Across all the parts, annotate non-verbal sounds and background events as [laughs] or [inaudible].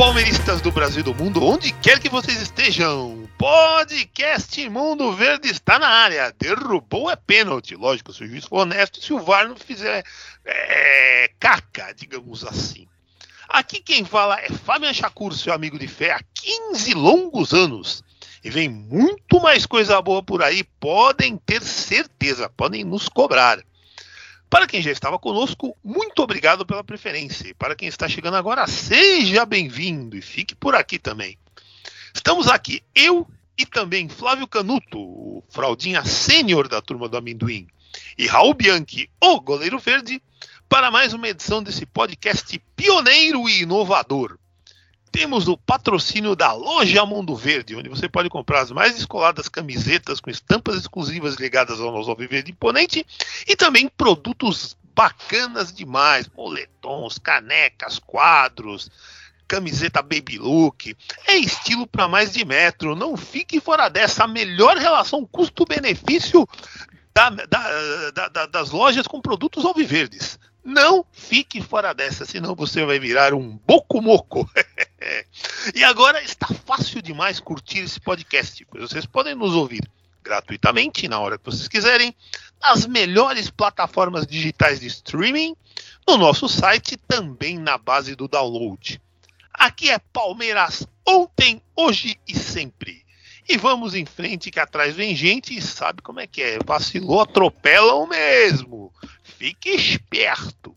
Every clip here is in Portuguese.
Palmeiristas do Brasil e do mundo, onde quer que vocês estejam. Podcast Mundo Verde está na área. Derrubou é pênalti. Lógico, se o juiz for honesto, se o VAR não fizer é, caca, digamos assim. Aqui quem fala é Fabian Chacur, seu amigo de fé há 15 longos anos. E vem muito mais coisa boa por aí, podem ter certeza, podem nos cobrar. Para quem já estava conosco, muito obrigado pela preferência. E para quem está chegando agora, seja bem-vindo e fique por aqui também. Estamos aqui, eu e também Flávio Canuto, o fraldinha sênior da turma do amendoim, e Raul Bianchi, o goleiro verde, para mais uma edição desse podcast pioneiro e inovador. Temos o patrocínio da Loja Mundo Verde, onde você pode comprar as mais descoladas camisetas com estampas exclusivas ligadas ao nosso Alviverde Imponente e também produtos bacanas demais, moletons, canecas, quadros, camiseta baby look. É estilo para mais de metro. Não fique fora dessa. A melhor relação custo-benefício da, da, da, das lojas com produtos alviverdes. Não fique fora dessa, senão você vai virar um boco-moco. [laughs] e agora está fácil demais curtir esse podcast, pois vocês podem nos ouvir gratuitamente, na hora que vocês quiserem, nas melhores plataformas digitais de streaming, no nosso site também na base do download. Aqui é Palmeiras ontem, hoje e sempre. E vamos em frente que atrás vem gente e sabe como é que é. Vacilou, atropelam mesmo. Fique esperto.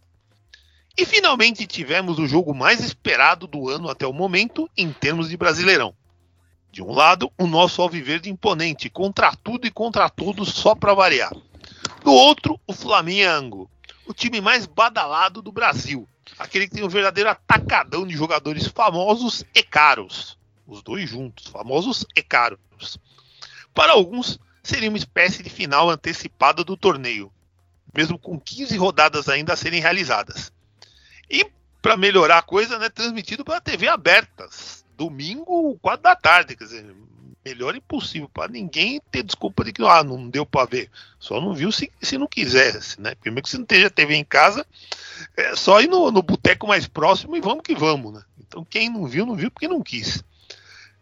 E finalmente tivemos o jogo mais esperado do ano até o momento em termos de Brasileirão. De um lado, o nosso Alviverde imponente, contra tudo e contra todos, só para variar. Do outro, o Flamengo, o time mais badalado do Brasil, aquele que tem um verdadeiro atacadão de jogadores famosos e caros. Os dois juntos, famosos e caros. Para alguns, seria uma espécie de final antecipada do torneio, mesmo com 15 rodadas ainda a serem realizadas. E para melhorar a coisa, né, transmitido pela TV abertas, domingo, 4 da tarde, quer dizer, melhor impossível para ninguém ter desculpa de que ah, não deu para ver. Só não viu se, se não quisesse, né? Primeiro que se não esteja TV em casa, é só ir no, no boteco mais próximo e vamos que vamos, né? Então quem não viu, não viu porque não quis.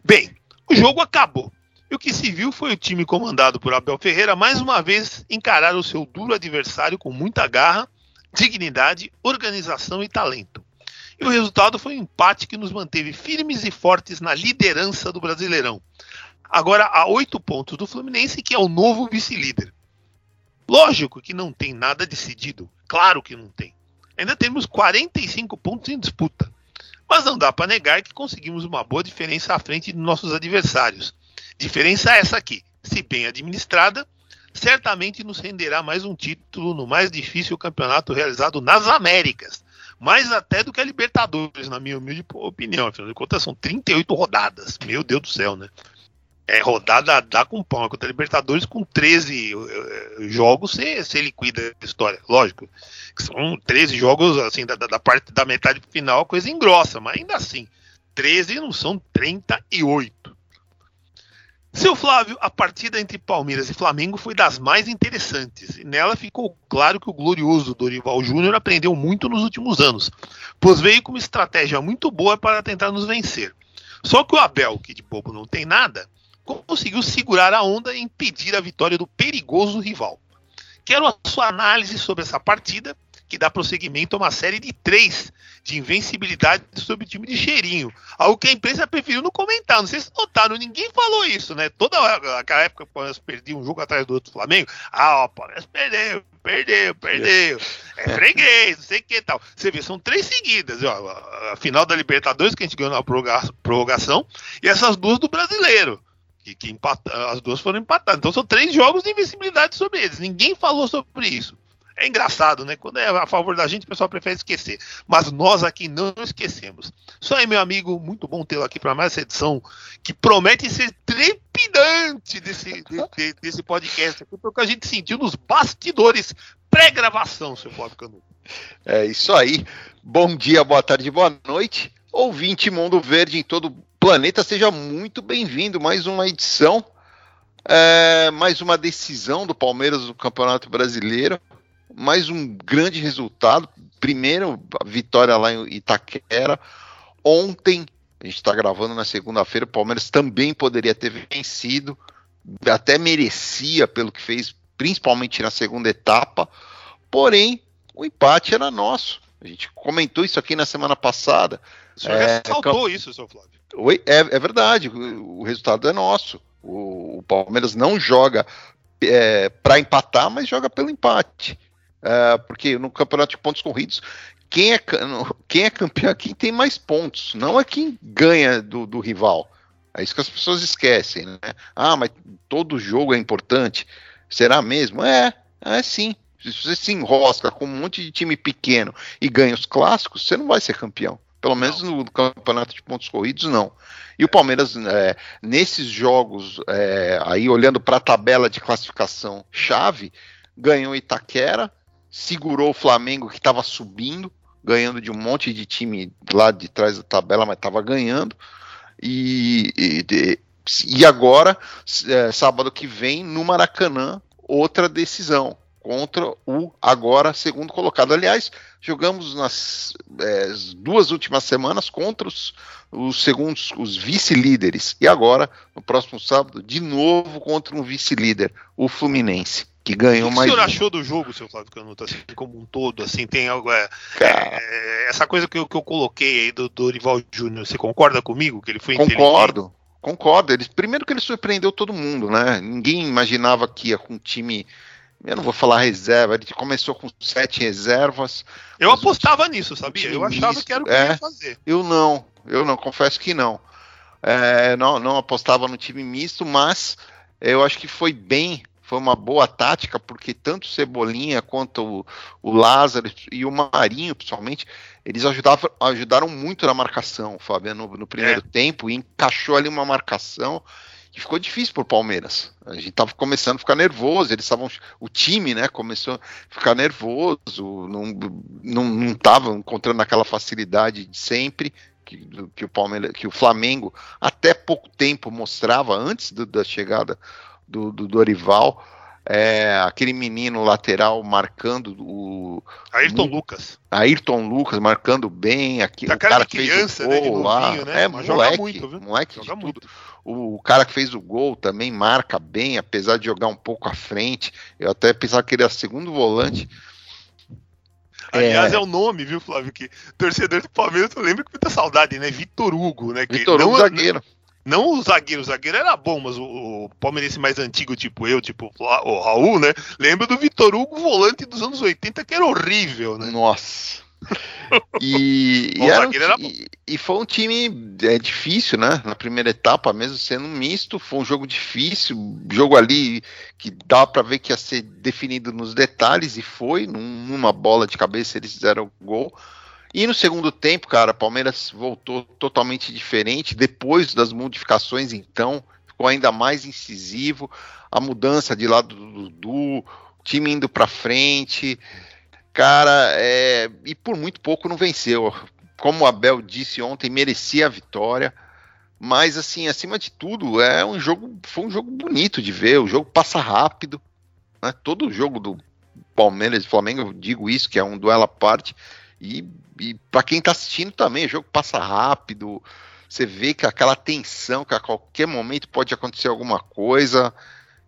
Bem, o jogo acabou. E o que se viu foi o time comandado por Abel Ferreira mais uma vez encarar o seu duro adversário com muita garra, dignidade, organização e talento. E o resultado foi um empate que nos manteve firmes e fortes na liderança do Brasileirão. Agora a oito pontos do Fluminense, que é o novo vice-líder. Lógico que não tem nada decidido, claro que não tem. Ainda temos 45 pontos em disputa. Mas não dá para negar que conseguimos uma boa diferença à frente de nossos adversários. Diferença essa aqui, se bem administrada, certamente nos renderá mais um título no mais difícil campeonato realizado nas Américas. Mais até do que a Libertadores, na minha humilde opinião. Afinal de contas, são 38 rodadas. Meu Deus do céu, né? É rodada dá com pão. Contra a Libertadores, com 13 uh, jogos, você, você liquida a história. Lógico. São 13 jogos, assim, da, da parte da metade final, coisa engrossa, mas ainda assim. 13 não são 38. Seu Flávio, a partida entre Palmeiras e Flamengo foi das mais interessantes, e nela ficou claro que o glorioso Dorival Júnior aprendeu muito nos últimos anos, pois veio com uma estratégia muito boa para tentar nos vencer. Só que o Abel, que de bobo não tem nada, conseguiu segurar a onda e impedir a vitória do perigoso rival. Quero a sua análise sobre essa partida, que dá prosseguimento a uma série de três de invencibilidade sobre o time de cheirinho. Algo que a imprensa preferiu não comentar. Não sei se notaram, ninguém falou isso, né? Toda aquela época que o Palmeiras perdia um jogo atrás do outro Flamengo, ah, o Palmeiras perdeu, perdeu, perdeu. É freguês, não sei o que tal. Você vê, são três seguidas. Ó, a final da Libertadores, que a gente ganhou na prorrogação, e essas duas do brasileiro Que, que empata, as duas foram empatadas. Então são três jogos de invencibilidade sobre eles. Ninguém falou sobre isso. É engraçado, né? Quando é a favor da gente, o pessoal prefere esquecer. Mas nós aqui não esquecemos. Só aí, meu amigo, muito bom tê-lo aqui para mais essa edição, que promete ser trepidante desse, desse, desse podcast aqui, porque a gente sentiu nos bastidores pré-gravação, seu Bob Canuto. É isso aí. Bom dia, boa tarde, boa noite. Ouvinte Mundo Verde em todo o planeta, seja muito bem-vindo. Mais uma edição, é, mais uma decisão do Palmeiras no Campeonato Brasileiro mais um grande resultado. Primeiro, a vitória lá em Itaquera. Ontem, a gente está gravando na segunda-feira, o Palmeiras também poderia ter vencido, até merecia pelo que fez, principalmente na segunda etapa. Porém, o empate era nosso. A gente comentou isso aqui na semana passada. O senhor é, ressaltou isso, seu Flávio. Oi, é, é verdade, o, o, resultado é nosso. O, o Palmeiras não joga é, para empatar, mas joga pelo empate. Uh, porque no campeonato de pontos corridos, quem é, quem é campeão é quem tem mais pontos, não é quem ganha do, do rival. É isso que as pessoas esquecem, né? Ah, mas todo jogo é importante. Será mesmo? É, é sim. Se você se enrosca com um monte de time pequeno e ganha os clássicos, você não vai ser campeão. Pelo menos no campeonato de pontos corridos, não. E o Palmeiras, é, nesses jogos, é, aí olhando para a tabela de classificação chave, ganhou Itaquera, segurou o Flamengo que estava subindo, ganhando de um monte de time lá de trás da tabela, mas estava ganhando. E, e, e agora, é, sábado que vem, no Maracanã, outra decisão contra o agora segundo colocado. Aliás, jogamos nas é, duas últimas semanas contra os, os segundos, os vice-líderes. E agora, no próximo sábado, de novo contra um vice-líder, o Fluminense que ganhou mais. O que o senhor achou do jogo, seu Flávio Canuto, assim, como um todo? Assim, tem algo. É, é, essa coisa que eu, que eu coloquei aí do Dorival Júnior, você concorda comigo? Que ele foi Concordo, concordo. Ele, primeiro que ele surpreendeu todo mundo, né? Ninguém imaginava que ia com um time. Eu não vou falar reserva, ele começou com sete reservas. Eu apostava nisso, sabia? Eu achava misto, que era o que é, ia fazer. Eu não, eu não, confesso que não. É, não, não apostava no time misto, mas eu acho que foi bem foi uma boa tática, porque tanto Cebolinha quanto o, o Lázaro e o Marinho, principalmente, eles ajudavam, ajudaram muito na marcação, Fábio, no, no primeiro é. tempo, e encaixou ali uma marcação que ficou difícil para o Palmeiras. A gente estava começando a ficar nervoso, eles estavam. O time, né, começou a ficar nervoso, não estava encontrando aquela facilidade de sempre. Que, que, o Palmeiras, que o Flamengo até pouco tempo mostrava antes do, da chegada do, do Dorival. É, aquele menino lateral marcando o. Ayrton Lucas. Ayrton Lucas marcando bem. Aqui, tá o cara que criança, fez o gol né, lá. Né? É, moleque, muito, viu? moleque joga muito. Tudo. O, o, cara que fez o gol também marca bem, apesar de jogar um pouco à frente. Eu até pensava que ele era segundo volante. Aliás, é... é o nome, viu, Flávio? Que torcedor do Palmeiras, eu lembro com muita saudade, né? Vitor Hugo, né? Vitor Hugo, é- zagueiro. Não o zagueiro, o zagueiro era bom, mas o, o palmeirense mais antigo, tipo eu, tipo o Raul, né? Lembra do Vitor Hugo, volante dos anos 80, que era horrível, né? Nossa. [laughs] E, e, era um, e, e, foi um time é, difícil, né? Na primeira etapa, mesmo sendo misto, foi um jogo difícil, jogo ali que dá para ver que ia ser definido nos detalhes, e foi, num, numa bola de cabeça eles fizeram o gol. E no segundo tempo, cara, Palmeiras voltou totalmente diferente. Depois das modificações, então, ficou ainda mais incisivo. A mudança de lado do Dudu, time indo para frente. Cara, é... e por muito pouco não venceu. Como o Abel disse ontem, merecia a vitória. Mas, assim, acima de tudo, é um jogo, foi um jogo bonito de ver. O jogo passa rápido. Né? Todo jogo do Palmeiras e Flamengo, eu digo isso, que é um duelo à parte e, e para quem está assistindo também, o jogo passa rápido. Você vê que aquela tensão, que a qualquer momento pode acontecer alguma coisa.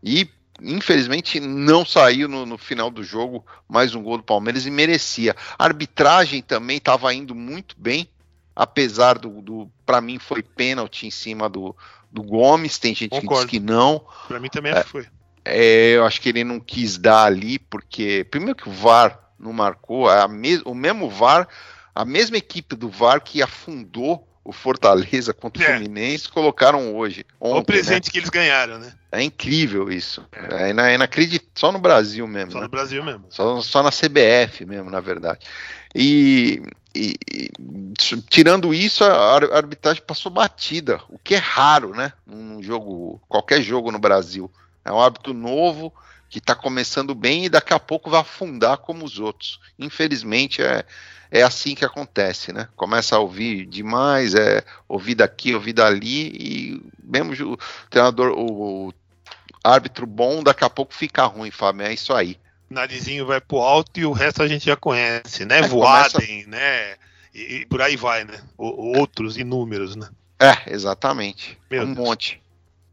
E infelizmente não saiu no, no, final do jogo mais um gol do Palmeiras e merecia. A arbitragem também estava indo muito bem, apesar do, do para mim foi pênalti em cima do, do Gomes. Tem gente Concordo. que diz que não. Para mim também é, foi. É, eu acho que ele não quis dar ali porque primeiro que o VAR não marcou, a me, o mesmo VAR, a mesma equipe do VAR que afundou o Fortaleza contra o é. Fluminense, colocaram hoje. Ontem, o presente né? que eles ganharam, né? É incrível isso. É, é inacreditável. Só no Brasil mesmo. Só né? no Brasil mesmo. Só, só na CBF mesmo, na verdade. E, e, e, tirando isso, a arbitragem passou batida, o que é raro, né? Num jogo, qualquer jogo no Brasil. É um hábito novo que está começando bem e daqui a pouco vai afundar como os outros. Infelizmente é, é assim que acontece, né? Começa a ouvir demais, é ouvir daqui, ouvir dali e mesmo o treinador, o, o árbitro bom, daqui a pouco fica ruim, Fábio. É isso aí. Narizinho vai pro alto e o resto a gente já conhece, né? É, Voadem, começa... né? E, e, por aí vai, né? O, outros inúmeros, né? É, exatamente. Meu um Deus. monte.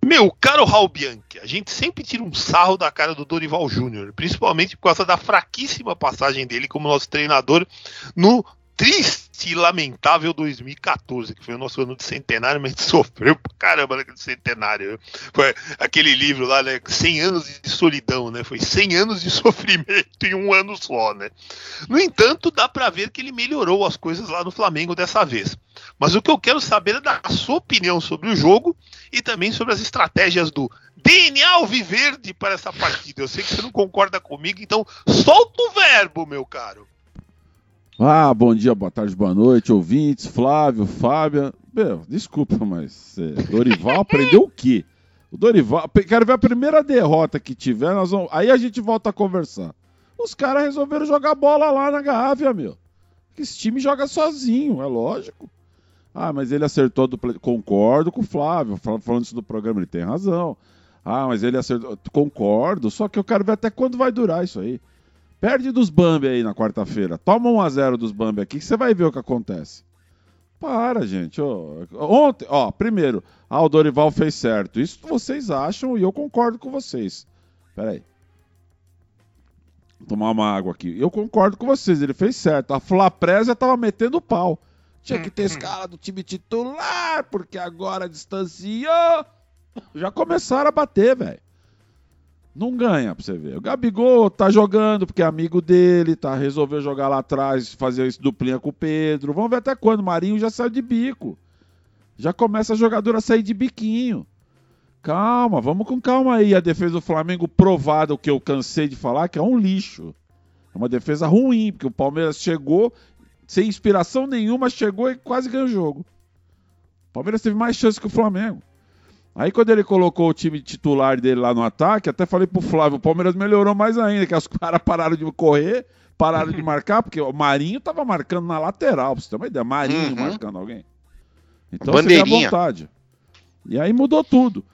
Meu caro Raul Bianchi, a gente sempre tira um sarro da cara do Dorival Júnior, principalmente por causa da fraquíssima passagem dele como nosso treinador no triste e lamentável 2014, que foi o nosso ano de centenário, mas a gente sofreu pra caramba naquele centenário. Foi aquele livro lá, né? 100 anos de solidão, né? Foi 100 anos de [laughs] sofrimento em um ano só, né? No entanto, dá para ver que ele melhorou as coisas lá no Flamengo dessa vez. Mas o que eu quero saber é da sua opinião sobre o jogo e também sobre as estratégias do DNA Alviverde para essa partida. Eu sei que você não concorda comigo, então solta o verbo, meu caro. Ah, bom dia, boa tarde, boa noite, ouvintes, Flávio, Fábia. Meu, desculpa, mas é, Dorival [laughs] aprendeu o quê? O Dorival, quero ver a primeira derrota que tiver, nós vamos, aí a gente volta a conversar. Os caras resolveram jogar bola lá na Gávea, meu. Esse time joga sozinho, é lógico. Ah, mas ele acertou do Concordo com o Flávio, falando isso do programa, ele tem razão. Ah, mas ele acertou. Concordo, só que eu quero ver até quando vai durar isso aí. Perde dos Bambi aí na quarta-feira. Toma 1 a 0 dos Bambi aqui que você vai ver o que acontece. Para, gente. Ontem, ó, primeiro, ah, o Dorival fez certo. Isso vocês acham e eu concordo com vocês. Pera aí. Vou tomar uma água aqui. Eu concordo com vocês, ele fez certo. A Flapresa tava metendo pau. Tinha que ter escala do time titular, porque agora distanciou. Já começaram a bater, velho. Não ganha pra você ver. O Gabigol tá jogando porque é amigo dele, tá? Resolveu jogar lá atrás, fazer isso duplinha com o Pedro. Vamos ver até quando. Marinho já saiu de bico. Já começa a jogadora a sair de biquinho. Calma, vamos com calma aí. A defesa do Flamengo provada, o que eu cansei de falar, que é um lixo. É uma defesa ruim, porque o Palmeiras chegou sem inspiração nenhuma, chegou e quase ganhou o jogo. O Palmeiras teve mais chance que o Flamengo. Aí quando ele colocou o time titular dele lá no ataque, até falei pro Flávio, o Palmeiras melhorou mais ainda, que os [laughs] caras pararam de correr, pararam de marcar, porque o Marinho tava marcando na lateral, pra você ter uma ideia. Marinho uhum. marcando alguém. Então você tem a vontade. E aí mudou tudo.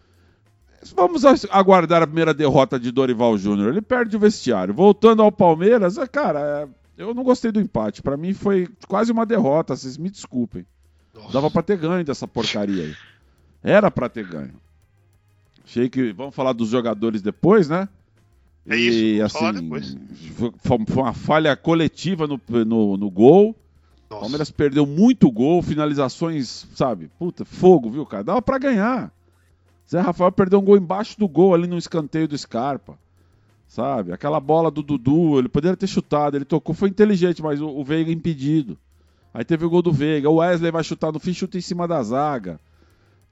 Vamos aguardar a primeira derrota de Dorival Júnior. Ele perde o vestiário. Voltando ao Palmeiras, é, cara, é, eu não gostei do empate. Para mim foi quase uma derrota, vocês me desculpem. Nossa. Dava pra ter ganho dessa porcaria aí. Era para ter ganho. Achei que. Vamos falar dos jogadores depois, né? É isso, e, assim, depois. Foi uma falha coletiva no, no, no gol. O Palmeiras perdeu muito gol, finalizações, sabe? Puta, fogo, viu, cara? Dava para ganhar. Zé Rafael perdeu um gol embaixo do gol, ali no escanteio do Scarpa. Sabe? Aquela bola do Dudu, ele poderia ter chutado, ele tocou, foi inteligente, mas o, o Veiga impedido. Aí teve o gol do Veiga. O Wesley vai chutar no fim, chuta em cima da zaga.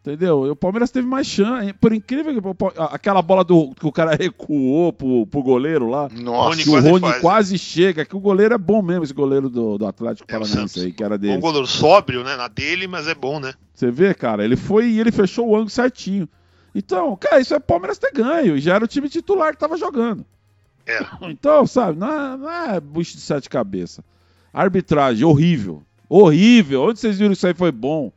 Entendeu? O Palmeiras teve mais chance. Por incrível que aquela bola do, que o cara recuou pro, pro goleiro lá. Nossa, que o Rony quase, quase chega. Que o goleiro é bom mesmo, esse goleiro do, do Atlético é, Paranaense aí, que era dele. Um goleiro sóbrio, né? Na dele, mas é bom, né? Você vê, cara, ele foi e ele fechou o ângulo certinho. Então, cara, isso é Palmeiras ter ganho. Já era o time titular que tava jogando. É. Então, sabe, não é, não é bucho de sete cabeças. Arbitragem, horrível. Horrível. Onde vocês viram isso aí foi bom?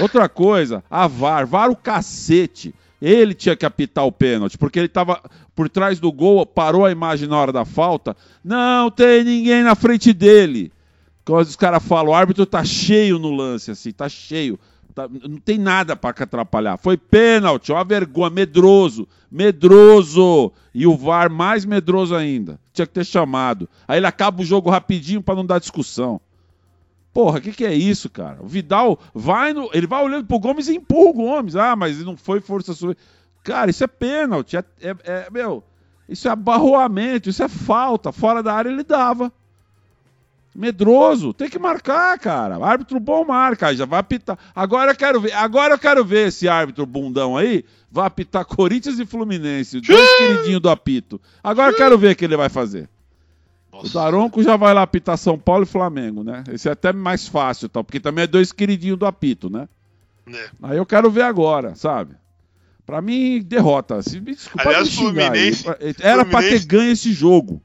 Outra coisa, a VAR, VAR o cacete. Ele tinha que apitar o pênalti, porque ele estava por trás do gol, parou a imagem na hora da falta. Não tem ninguém na frente dele. Quando os caras falam, o árbitro tá cheio no lance, assim, tá cheio. Tá, não tem nada para atrapalhar. Foi pênalti, uma vergonha, medroso, medroso. E o VAR mais medroso ainda. Tinha que ter chamado. Aí ele acaba o jogo rapidinho para não dar discussão. Porra, o que, que é isso, cara? O Vidal vai no. Ele vai olhando pro Gomes e empurra o Gomes. Ah, mas não foi força sua. Cara, isso é pênalti. É, é, é, meu, isso é abarroamento, isso é falta. Fora da área ele dava. Medroso, tem que marcar, cara. Árbitro bom marca, já vai apitar. Agora eu quero ver, agora eu quero ver esse árbitro bundão aí, vai apitar Corinthians e Fluminense, dois queridinhos do apito. Agora eu quero ver o que ele vai fazer. Nossa. O Daronco já vai lá apitar São Paulo e Flamengo, né? Esse é até mais fácil, tal, porque também é dois queridinhos do apito, né? É. Aí eu quero ver agora, sabe? Pra mim, derrota. Se, desculpa Aliás, me Fluminense, aí. Era Fluminense... pra ter ganho esse jogo.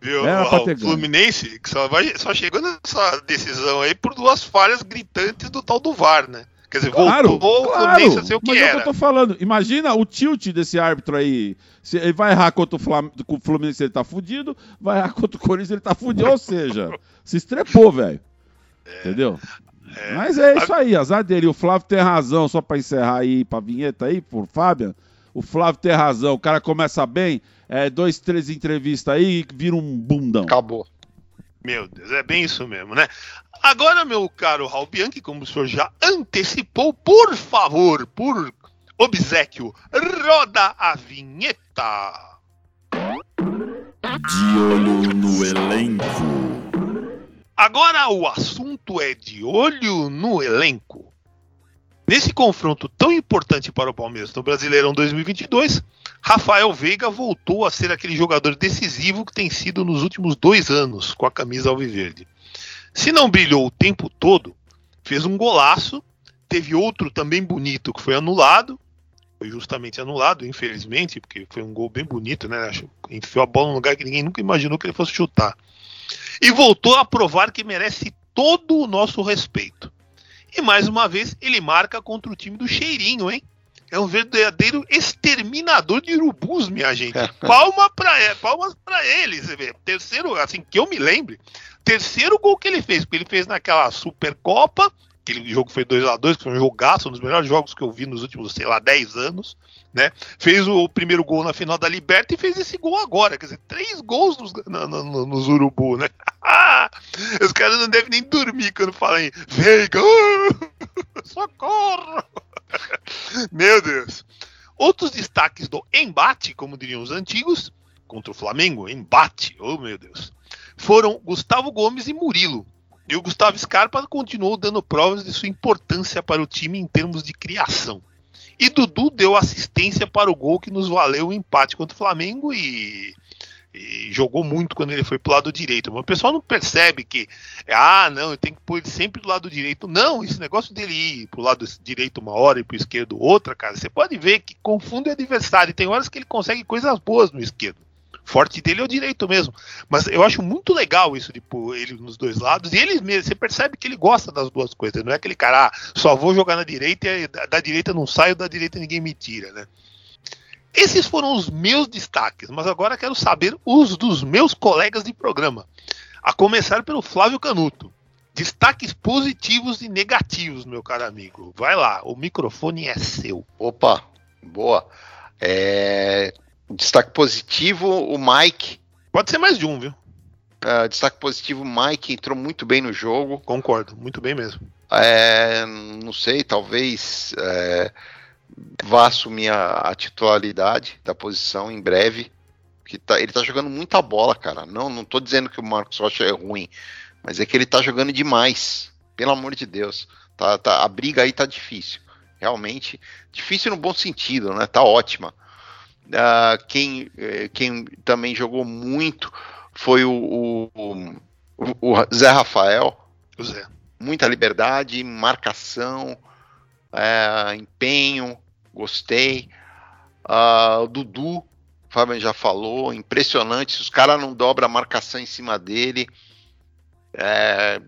Viu? Era pra ter o Fluminense que só, vai, só chegou nessa decisão aí por duas falhas gritantes do tal do VAR, né? Quer dizer, claro, voltou claro, a ser o que mas era. É o que eu tô falando. Imagina o tilt desse árbitro aí. Se ele vai errar contra o, Flam... o Fluminense, ele tá fudido. Vai errar contra o Corinthians, ele tá fudido. Ou seja, se estrepou, velho. É. Entendeu? É. Mas é isso aí, azar dele. O Flávio tem razão, só pra encerrar aí, pra vinheta aí, por Fábio. O Flávio tem razão. O cara começa bem, é, dois, três entrevistas aí e vira um bundão. Acabou. Meu Deus, é bem isso mesmo, né? Agora, meu caro Raul Bianchi, como o senhor já antecipou, por favor, por obsequio, roda a vinheta. De olho no elenco. Agora o assunto é de olho no elenco. Nesse confronto tão importante para o Palmeiras no Brasileirão 2022, Rafael Veiga voltou a ser aquele jogador decisivo que tem sido nos últimos dois anos com a camisa alviverde. Se não brilhou o tempo todo, fez um golaço, teve outro também bonito que foi anulado, foi justamente anulado, infelizmente, porque foi um gol bem bonito, né? Enfiou a bola num lugar que ninguém nunca imaginou que ele fosse chutar. E voltou a provar que merece todo o nosso respeito. E mais uma vez ele marca contra o time do Cheirinho, hein? É um verdadeiro exterminador de urubus, minha gente. Palma pra, palmas para ele, você vê. Terceiro, assim, que eu me lembre, terceiro gol que ele fez, porque ele fez naquela Supercopa, aquele jogo foi 2 a 2 que foi um jogaço, um dos melhores jogos que eu vi nos últimos, sei lá, 10 anos, né? Fez o primeiro gol na final da Liberta e fez esse gol agora, quer dizer, três gols nos, no, no, nos Urubu, né? [laughs] Os caras não devem nem dormir quando falam em Veiga, [laughs] socorro! Meu Deus! Outros destaques do embate, como diriam os antigos, contra o Flamengo, embate, oh meu Deus foram Gustavo Gomes e Murilo. E o Gustavo Scarpa continuou dando provas de sua importância para o time em termos de criação. E Dudu deu assistência para o gol que nos valeu o empate contra o Flamengo e, e jogou muito quando ele foi para o lado direito. Mas o pessoal não percebe que, ah, não, tenho que pôr ele sempre do lado direito. Não, esse negócio dele ir para o lado direito uma hora e para o esquerdo outra, cara, você pode ver que confunde o adversário. Tem horas que ele consegue coisas boas no esquerdo forte dele é o direito mesmo. Mas eu acho muito legal isso de pôr ele nos dois lados. E ele mesmo, você percebe que ele gosta das duas coisas. Não é aquele cara, ah, só vou jogar na direita e da direita não saio, da direita ninguém me tira, né? Esses foram os meus destaques, mas agora quero saber os dos meus colegas de programa. A começar pelo Flávio Canuto. Destaques positivos e negativos, meu caro amigo. Vai lá, o microfone é seu. Opa, boa. É, Destaque positivo, o Mike. Pode ser mais de um, viu? Uh, destaque positivo, o Mike entrou muito bem no jogo. Concordo, muito bem mesmo. É, não sei, talvez é, vá assumir a, a, titularidade da posição em breve. Que tá, ele tá jogando muita bola, cara. Não, não tô dizendo que o Marcos Rocha é ruim, mas é que ele tá jogando demais. Pelo amor de Deus. Tá, tá, a briga aí tá difícil. Realmente, difícil no bom sentido, né? Tá ótima. Uh, quem, eh, quem também jogou muito foi o, o, o Zé Rafael. O Zé. Muita liberdade, marcação, é, empenho, gostei. Uh, o Dudu, o Fábio já falou, impressionante. Se os caras não dobram a marcação em cima dele, é,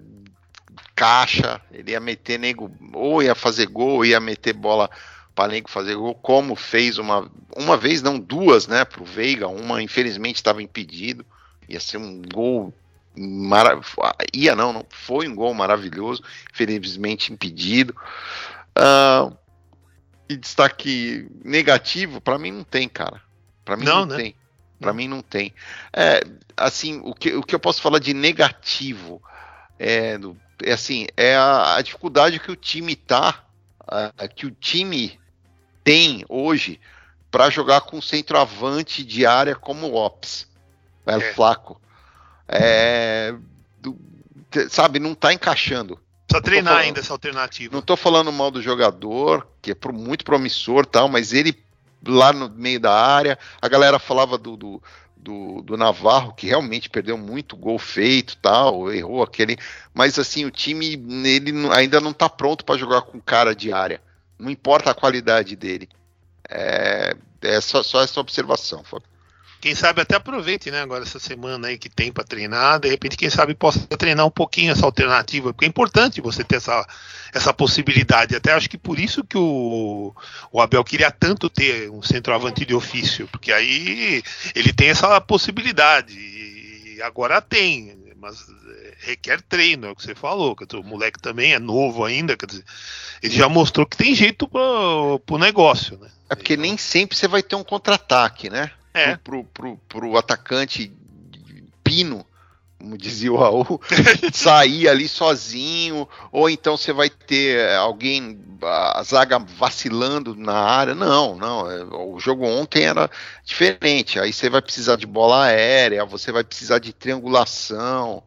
caixa, ele ia meter nego, ou ia fazer gol, ou ia meter bola Palenco fazer gol, como fez uma, uma vez, não duas, né, pro Veiga, uma infelizmente estava impedido, ia ser um gol maravilhoso, ia não, não, foi um gol maravilhoso, infelizmente impedido. Uh, e destaque negativo, para mim não tem, cara. Para mim não, não né? tem. Para mim não tem. É, assim, o que, o que eu posso falar de negativo é, é assim, é a, a dificuldade que o time tá, que o time tem hoje para jogar com centroavante de área como o Ops, o é. Flaco. É, do, sabe, não tá encaixando. Precisa treinar falando, ainda essa alternativa. Não tô falando mal do jogador, que é muito promissor tal, mas ele lá no meio da área, a galera falava do, do, do, do Navarro, que realmente perdeu muito gol feito tal, errou aquele. Mas assim, o time ele ainda não tá pronto para jogar com cara de área. Não importa a qualidade dele. É, é só, só essa observação, Fábio. Quem sabe até aproveite, né, agora essa semana aí que tem para treinar, de repente, quem sabe possa treinar um pouquinho essa alternativa, porque é importante você ter essa, essa possibilidade. Até acho que por isso que o, o Abel queria tanto ter um centroavante de ofício, porque aí ele tem essa possibilidade. E agora tem, mas requer treino, é o que você falou. Dizer, o moleque também é novo ainda, quer dizer, ele já mostrou que tem jeito para o negócio, né? É porque nem sempre você vai ter um contra-ataque, né? É. pro, pro, pro, pro atacante pino, como dizia o Raul, [laughs] sair ali sozinho, ou então você vai ter alguém, a zaga vacilando na área. Não, não. É, o jogo ontem era diferente. Aí você vai precisar de bola aérea, você vai precisar de triangulação.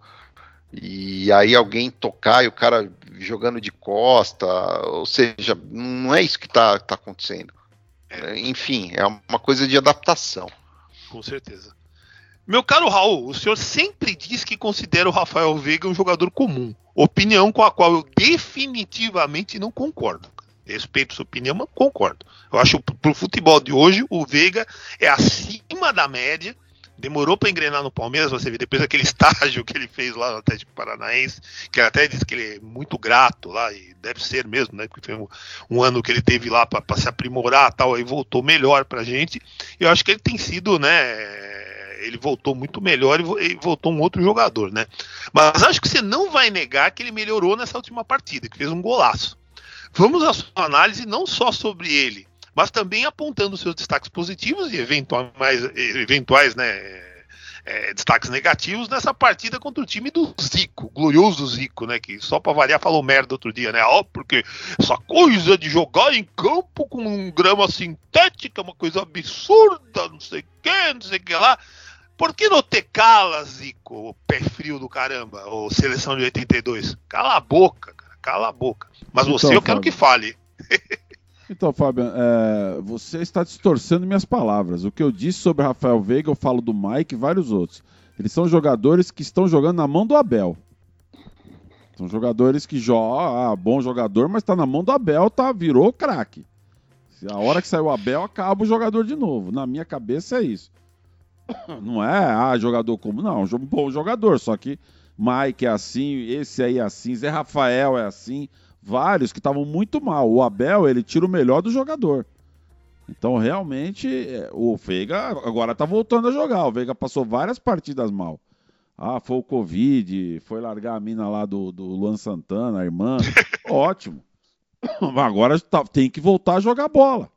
E aí alguém tocar e o cara jogando de costa, ou seja, não é isso que está tá acontecendo. É, enfim, é uma coisa de adaptação. Com certeza. Meu caro Raul, o senhor sempre diz que considera o Rafael Veiga um jogador comum. Opinião com a qual eu definitivamente não concordo. Respeito sua opinião, mas concordo. Eu acho que pro futebol de hoje, o Veiga é acima da média demorou para engrenar no Palmeiras, você vê depois daquele [laughs] estágio que ele fez lá no Atlético Paranaense, que até disse que ele é muito grato lá, e deve ser mesmo, né? Porque foi um, um ano que ele teve lá para se aprimorar tal, aí voltou melhor pra gente. E eu acho que ele tem sido, né? Ele voltou muito melhor e voltou um outro jogador, né? Mas acho que você não vai negar que ele melhorou nessa última partida, que fez um golaço. Vamos à sua análise não só sobre ele, mas também apontando seus destaques positivos e eventuais, eventuais né, é, destaques negativos nessa partida contra o time do Zico, glorioso Zico, né? Que só para variar falou merda outro dia, né? Ó, porque essa coisa de jogar em campo com grama sintética é uma coisa absurda, não sei o que, não sei o que lá. Por que não te cala, Zico, o pé frio do caramba, ou seleção de 82? Cala a boca, cara, cala a boca. Mas então, você eu quero que fale. [laughs] Então, Fábio, é, você está distorcendo minhas palavras. O que eu disse sobre Rafael Veiga, eu falo do Mike e vários outros. Eles são jogadores que estão jogando na mão do Abel. São jogadores que jogam, ah, bom jogador, mas está na mão do Abel, tá, virou craque. A hora que saiu o Abel, acaba o jogador de novo. Na minha cabeça é isso. [coughs] Não é, ah, jogador como. Não, um bom jogador, só que Mike é assim, esse aí é assim, Zé Rafael é assim vários que estavam muito mal. O Abel, ele tira o melhor do jogador. Então, realmente, é, o Veiga agora está voltando a jogar. O Veiga passou várias partidas mal. Ah, foi o Covid, foi largar a mina lá do, do Luan Santana, a irmã. [laughs] Ótimo. Agora tá, tem que voltar a jogar bola.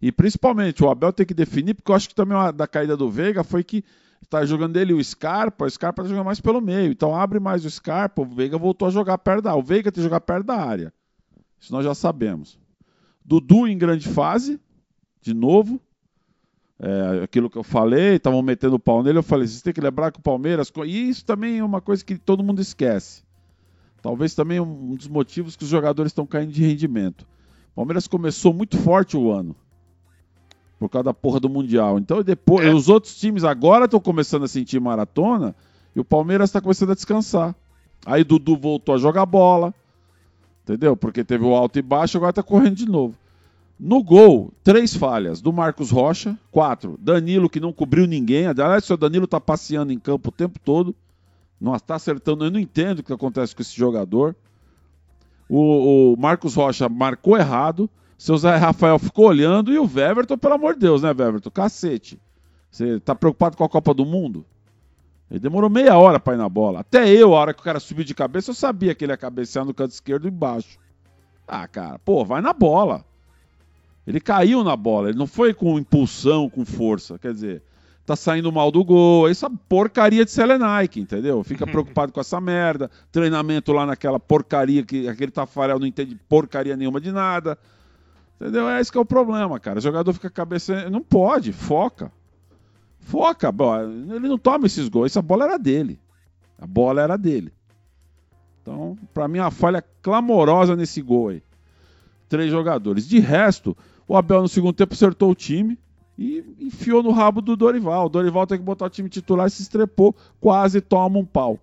E principalmente o Abel tem que definir, porque eu acho que também a da caída do Veiga foi que Está jogando ele o Scarpa, o Scarpa tá jogando mais pelo meio. Então abre mais o Scarpa, o Veiga voltou a jogar perto da área. O Veiga tem que jogar perto da área. Isso nós já sabemos. Dudu em grande fase, de novo. É, aquilo que eu falei, estavam metendo o pau nele. Eu falei: vocês têm que lembrar que o Palmeiras. E isso também é uma coisa que todo mundo esquece. Talvez também um dos motivos que os jogadores estão caindo de rendimento. O Palmeiras começou muito forte o ano por causa da porra do Mundial. Então, depois, é. os outros times agora estão começando a sentir maratona e o Palmeiras está começando a descansar. Aí Dudu voltou a jogar bola, entendeu? Porque teve o alto e baixo, agora está correndo de novo. No gol, três falhas. Do Marcos Rocha, quatro. Danilo, que não cobriu ninguém. Aliás, o Danilo está passeando em campo o tempo todo. Não está acertando. Eu não entendo o que acontece com esse jogador. O, o Marcos Rocha marcou errado. Seu Zé Rafael ficou olhando e o Weverton, pelo amor de Deus, né, Weverton? Cacete. Você tá preocupado com a Copa do Mundo? Ele demorou meia hora para ir na bola. Até eu, a hora que o cara subiu de cabeça, eu sabia que ele ia cabecear no canto esquerdo e embaixo. Ah, cara, pô, vai na bola. Ele caiu na bola, ele não foi com impulsão, com força. Quer dizer, tá saindo mal do gol, essa porcaria de Selenike, entendeu? Fica [laughs] preocupado com essa merda. Treinamento lá naquela porcaria que aquele Tafarel não entende porcaria nenhuma de nada. Entendeu? É esse que é o problema, cara. O jogador fica cabeça. Não pode, foca. Foca, ele não toma esses gols. Essa bola era dele. A bola era dele. Então, para mim, uma falha clamorosa nesse gol aí. Três jogadores. De resto, o Abel no segundo tempo acertou o time e enfiou no rabo do Dorival. O Dorival tem que botar o time titular e se estrepou, quase toma um pau.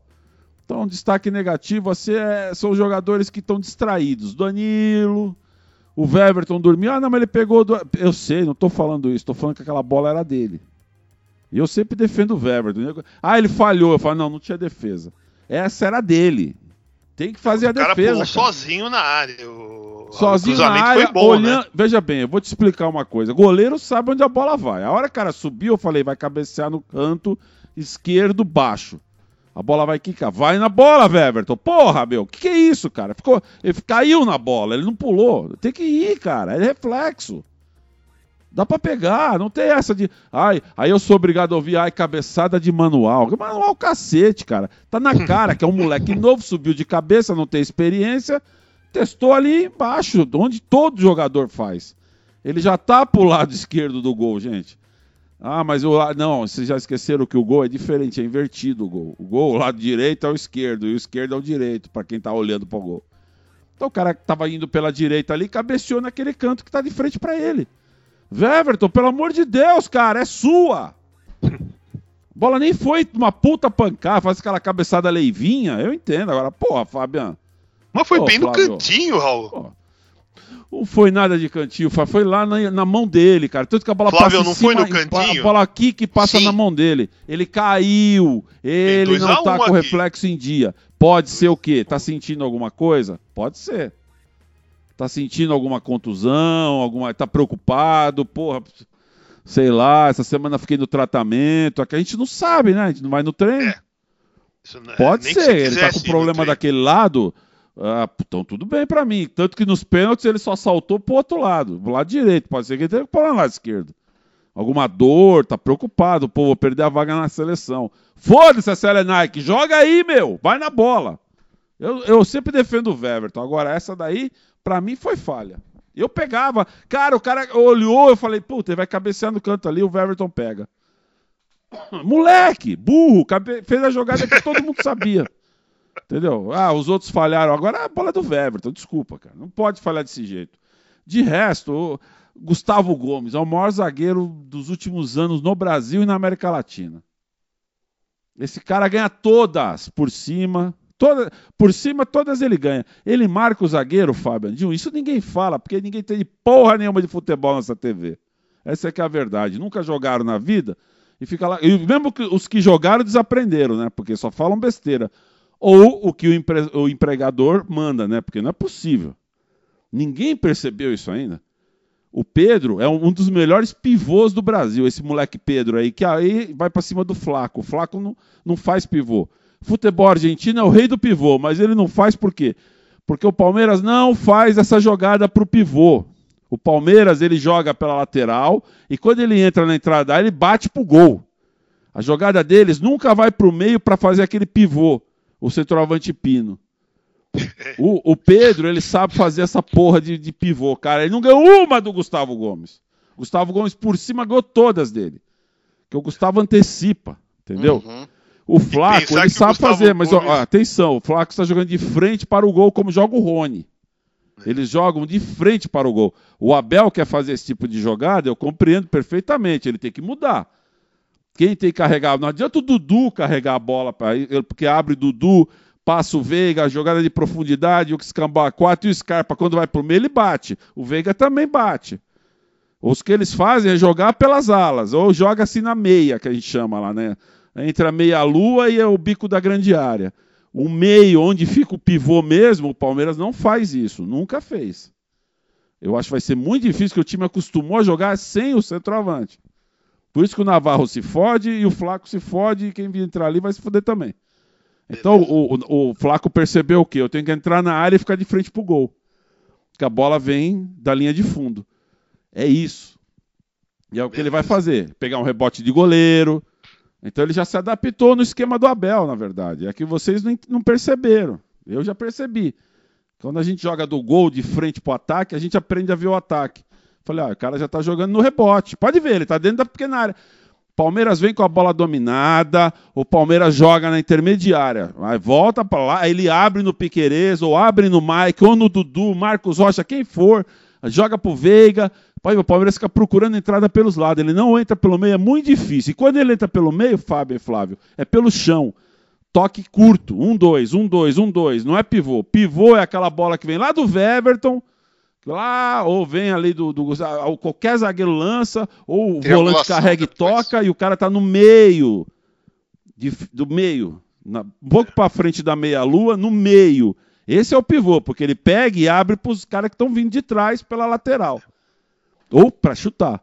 Então, destaque negativo é, são os jogadores que estão distraídos. Danilo, o Weverton dormiu. Ah, não, mas ele pegou. Do... Eu sei, não estou falando isso, estou falando que aquela bola era dele. E eu sempre defendo o Weverton. Ah, ele falhou. Eu falo, não, não tinha defesa. Essa era dele. Tem que fazer a defesa. Cara, cara. sozinho na área. O... Sozinho na área, bom, olhando. Né? Veja bem, eu vou te explicar uma coisa. Goleiro sabe onde a bola vai. A hora que o cara subiu, eu falei, vai cabecear no canto esquerdo baixo. A bola vai quicar. Vai na bola, Weverton. Porra, meu. O que, que, é isso, cara? Ficou, ele caiu na bola, ele não pulou. Tem que ir, cara. É reflexo. Dá para pegar, não tem essa de. Ai, aí eu sou obrigado a ouvir, ai, cabeçada de manual. Manual cacete, cara. Tá na [laughs] cara que é um moleque novo, subiu de cabeça, não tem experiência, testou ali embaixo, onde todo jogador faz. Ele já tá pro lado esquerdo do gol, gente. Ah, mas o não, vocês já esqueceram que o gol é diferente, é invertido o gol. O gol, o lado direito é o esquerdo e o esquerdo é o direito, para quem tá olhando pro gol. Então o cara que tava indo pela direita ali cabeceou naquele canto que tá de frente para ele. Weverton, pelo amor de Deus, cara, é sua. A bola nem foi uma puta pancada, faz aquela cabeçada leivinha, eu entendo. Agora, porra, Fabiano. Mas foi bem Flávio, no cantinho, Raul. Não foi nada de cantinho, foi lá na, na, mão dele, cara. Tanto que a bola Flávio, passa não cima, foi no cantinho? A bola aqui que passa Sim. na mão dele. Ele caiu, ele não tá com aqui. reflexo em dia. Pode ser o quê? Tá sentindo alguma coisa? Pode ser. Tá sentindo alguma contusão, alguma, tá preocupado, porra, sei lá, essa semana fiquei no tratamento, aqui a gente não sabe, né? A gente não vai no treino. É. É, Pode ser, se ele tá com problema daquele lado, ah, então tudo bem para mim. Tanto que nos pênaltis ele só saltou pro outro lado, pro lado direito. Pode ser que ele tenha que parar no lado esquerdo. Alguma dor, tá preocupado, pô, vou perder a vaga na seleção. Foda-se a Célia Nike, joga aí, meu, vai na bola. Eu, eu sempre defendo o Weverton. Agora, essa daí, para mim, foi falha. Eu pegava. Cara, o cara olhou, eu falei, puta, ele vai cabecear no canto ali, o Weverton pega. [coughs] Moleque, burro, fez a jogada que todo mundo sabia. Entendeu? Ah, os outros falharam. Agora é a bola do Weverton, desculpa, cara. Não pode falhar desse jeito. De resto, Gustavo Gomes é o maior zagueiro dos últimos anos no Brasil e na América Latina. Esse cara ganha todas por cima, Toda, por cima, todas ele ganha. Ele marca o zagueiro, Fábio Andinho. Isso ninguém fala, porque ninguém tem porra nenhuma de futebol nessa TV. Essa é que é a verdade. Nunca jogaram na vida e fica lá. E mesmo que os que jogaram desaprenderam, né? Porque só falam besteira. Ou o que o, empre, o empregador manda, né? Porque não é possível. Ninguém percebeu isso ainda. O Pedro é um dos melhores pivôs do Brasil, esse moleque Pedro aí, que aí vai para cima do Flaco. O Flaco não, não faz pivô. Futebol argentino é o rei do pivô, mas ele não faz por quê? Porque o Palmeiras não faz essa jogada para o pivô. O Palmeiras ele joga pela lateral e quando ele entra na entrada ele bate pro gol. A jogada deles nunca vai para o meio para fazer aquele pivô, o centroavante pino. [laughs] O, o, Pedro, ele sabe fazer essa porra de, de pivô, cara. Ele não ganhou uma do Gustavo Gomes. Gustavo Gomes por cima ganhou todas dele. Que o Gustavo antecipa, entendeu? Uhum. O Flaco, ele sabe fazer, mas ó, atenção, o Flaco está jogando de frente para o gol como joga o Rony. Eles jogam de frente para o gol. O Abel quer fazer esse tipo de jogada, eu compreendo perfeitamente, ele tem que mudar. Quem tem que carregar, não adianta o Dudu carregar a bola, pra, porque abre Dudu, passa o Veiga, jogada de profundidade, o Escambau 4 e o Scarpa, quando vai para o meio, ele bate. O Veiga também bate. Os que eles fazem é jogar pelas alas, ou joga assim na meia, que a gente chama lá, né? entre a meia-lua e o bico da grande área. O meio, onde fica o pivô mesmo, o Palmeiras não faz isso, nunca fez. Eu acho que vai ser muito difícil, que o time acostumou a jogar sem o centroavante. Por isso que o Navarro se fode e o Flaco se fode e quem vir entrar ali vai se foder também. Então o, o, o, Flaco percebeu o quê? Eu tenho que entrar na área e ficar de frente pro gol. Que a bola vem da linha de fundo. É isso. E é o que ele vai fazer: pegar um rebote de goleiro, então ele já se adaptou no esquema do Abel, na verdade. É que vocês não perceberam. Eu já percebi. Quando a gente joga do gol de frente para o ataque, a gente aprende a ver o ataque. Falei, ah, o cara já está jogando no rebote. Pode ver, ele está dentro da pequena área. Palmeiras vem com a bola dominada, o Palmeiras joga na intermediária, aí volta para lá, ele abre no Piquerez, ou abre no Mike, ou no Dudu, Marcos Rocha, quem for, joga pro Veiga, o Palmeiras fica procurando entrada pelos lados, ele não entra pelo meio, é muito difícil. E quando ele entra pelo meio, Fábio e Flávio, é pelo chão. Toque curto, um, dois, um, dois, um, dois, não é pivô. Pivô é aquela bola que vem lá do Weverton, lá, ou vem ali do, do qualquer zagueiro lança, ou o volante carrega e toca, e o cara tá no meio, de, do meio, na, um pouco para frente da meia-lua, no meio. Esse é o pivô, porque ele pega e abre para os caras que estão vindo de trás pela lateral. Ou para chutar.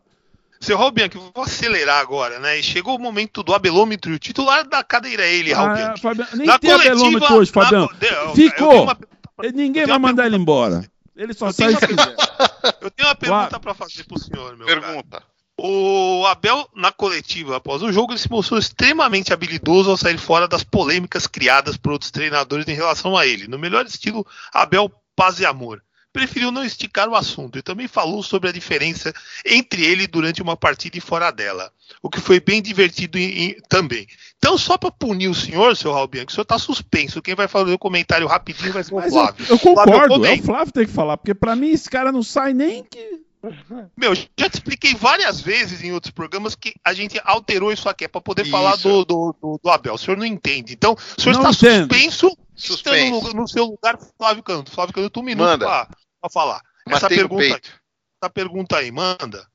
Seu Robin, que vou acelerar agora, né? E chegou o momento do abelômetro, o titular da cadeira é ele, ah, Fabiano. Nem na tem coletiva, abelômetro hoje, Fabiano. Na, Ficou. Uma, Ninguém vai mandar ele embora. Ele só sai se quiser. Eu tenho uma pergunta para fazer pro senhor, meu Pergunta. Cara. O Abel, na coletiva, após o jogo, ele se mostrou extremamente habilidoso ao sair fora das polêmicas criadas por outros treinadores em relação a ele. No melhor estilo, Abel paz e amor. Preferiu não esticar o assunto e também falou sobre a diferença entre ele durante uma partida e fora dela, o que foi bem divertido em, em, também. Então, só para punir o senhor, seu Raul Bianchi, o senhor está suspenso. Quem vai fazer o comentário rapidinho vai ser o Flávio. Eu, eu concordo, Flávio, é o Flávio tem que falar, porque para mim esse cara não sai nem que. Meu, já te expliquei várias vezes em outros programas que a gente alterou isso aqui, é para poder isso. falar do, do, do, do, Abel. O senhor não entende. Então, o senhor não está suspenso, suspenso. No, no, seu lugar, Flávio Canto. Flávio Canto, um minuto para falar. Essa pergunta, essa pergunta aí, manda.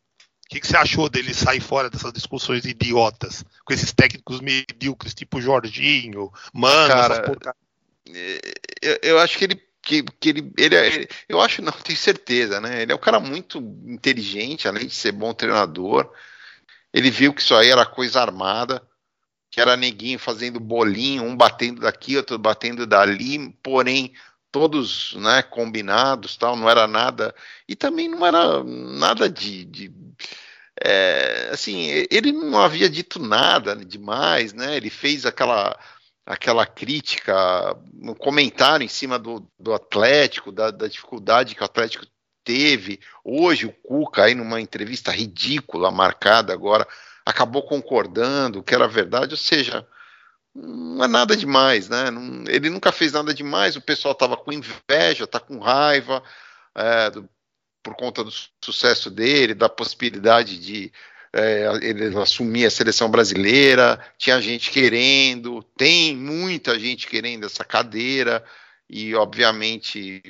O que, que, você achou dele sair fora dessas discussões idiotas com esses técnicos medíocres, tipo Jorginho, Mano, Cara, eu, eu acho que ele que, que ele, ele, ele, eu acho, não, [laughs] tenho certeza, né? Ele é um cara muito inteligente, além de ser bom treinador. Ele viu que isso aí era coisa armada, que era neguinho fazendo bolinho, um batendo daqui, outro batendo dali, porém todos, né, combinados, tal, não era nada e também não era nada de, de é, assim, ele não havia dito nada demais, né? Ele fez aquela aquela crítica, um comentário em cima do, do Atlético, da, da, dificuldade que o Atlético teve. Hoje, o Cuca, aí numa entrevista ridícula, marcada agora, acabou concordando que era verdade, ou seja, não é nada demais, né? Não, ele nunca fez nada demais, o pessoal estava com inveja, está com raiva é, do, por conta do sucesso dele, da possibilidade de é, ele assumir a seleção brasileira, tinha gente querendo, tem muita gente querendo essa cadeira, e obviamente.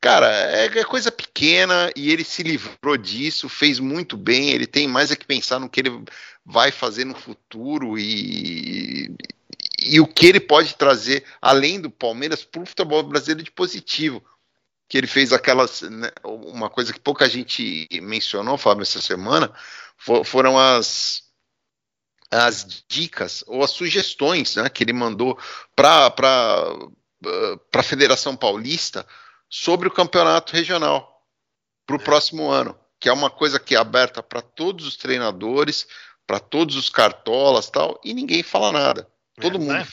Cara, é, é coisa pequena e ele se livrou disso, fez muito bem. Ele tem mais é que pensar no que ele vai fazer no futuro e, e o que ele pode trazer além do Palmeiras para o futebol brasileiro de positivo que ele fez aquelas. Né, uma coisa que pouca gente mencionou, Fábio, essa semana, for, foram as, as dicas ou as sugestões né, que ele mandou para a Federação Paulista sobre o campeonato regional para o é. próximo ano, que é uma coisa que é aberta para todos os treinadores, para todos os cartolas tal, e ninguém fala nada. Todo é, mundo né?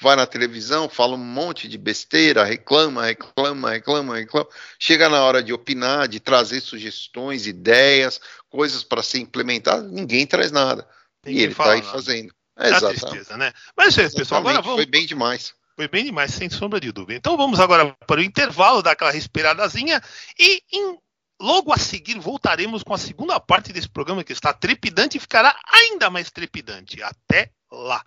Vai na televisão, fala um monte de besteira, reclama, reclama, reclama, reclama. Chega na hora de opinar, de trazer sugestões, ideias, coisas para ser implementadas, ninguém traz nada. Ninguém e ele está aí nada. fazendo. É, é tristeza, né? Mas é pessoal, agora vamos. Foi bem demais. Foi bem demais, sem sombra de dúvida. Então vamos agora para o intervalo, dar aquela respiradazinha e em Logo a seguir, voltaremos com a segunda parte desse programa que está trepidante e ficará ainda mais trepidante. Até lá!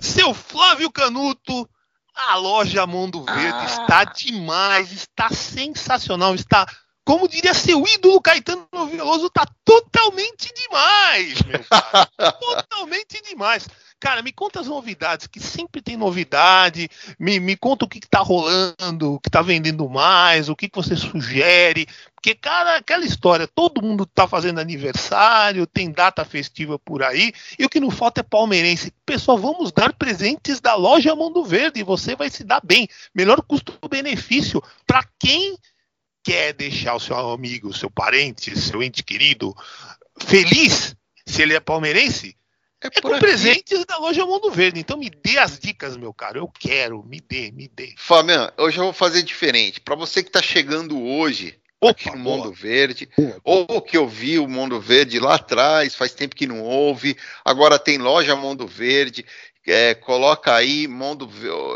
Seu Flávio Canuto, a loja Mundo Verde ah. está demais, está sensacional, está, como diria seu ídolo Caetano Veloso, está totalmente demais, meu [laughs] cara. totalmente demais. Cara, me conta as novidades, que sempre tem novidade. Me, me conta o que, está rolando, o que está vendendo mais, o que, que você sugere. Porque, cara, aquela história, todo mundo está fazendo aniversário, tem data festiva por aí, e o que não falta é palmeirense. Pessoal, vamos dar presentes da loja Mundo Verde, e você vai se dar bem. Melhor custo-benefício para quem quer deixar o seu amigo, seu parente, seu ente querido feliz, se ele é palmeirense, é, é com aqui. presentes da loja Mundo Verde. Então me dê as dicas, meu caro. Eu quero, me dê, me dê. Fabiano, hoje eu vou fazer diferente. Para você que está chegando hoje Opa, no Mundo Verde, ou que eu vi o Mundo Verde lá atrás, faz tempo que não houve, agora tem loja Mundo Verde, é, coloca aí Mundo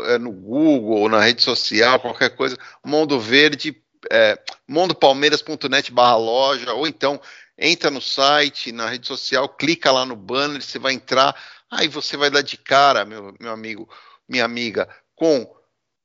é, no Google ou na rede social, qualquer coisa, Mundo Verde, é, mondopalmeiras.net barra loja, ou então entra no site, na rede social, clica lá no banner, você vai entrar, aí você vai dar de cara, meu, meu amigo, minha amiga, com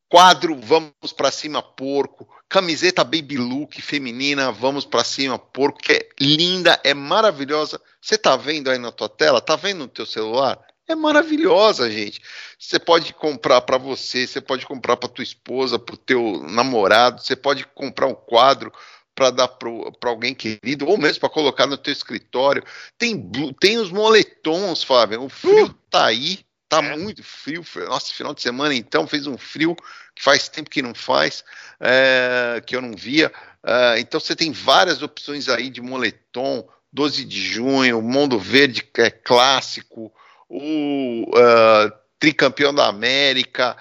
quadro Vamos para cima porco, camiseta baby look feminina Vamos para cima porco, que é linda, é maravilhosa. Você tá vendo aí na tua tela? Tá vendo no teu celular? É maravilhosa, gente. Você pode comprar para você, você pode comprar para tua esposa, para o teu namorado, você pode comprar um quadro para dar para alguém querido, ou mesmo para colocar no teu escritório. Tem, tem os moletons, Fábio. O frio uh! tá aí, Tá é. muito frio. Nossa, final de semana então fez um frio que faz tempo que não faz, é, que eu não via. É, então você tem várias opções aí de moletom, 12 de junho, Mundo Verde é clássico, o uh, tricampeão da América,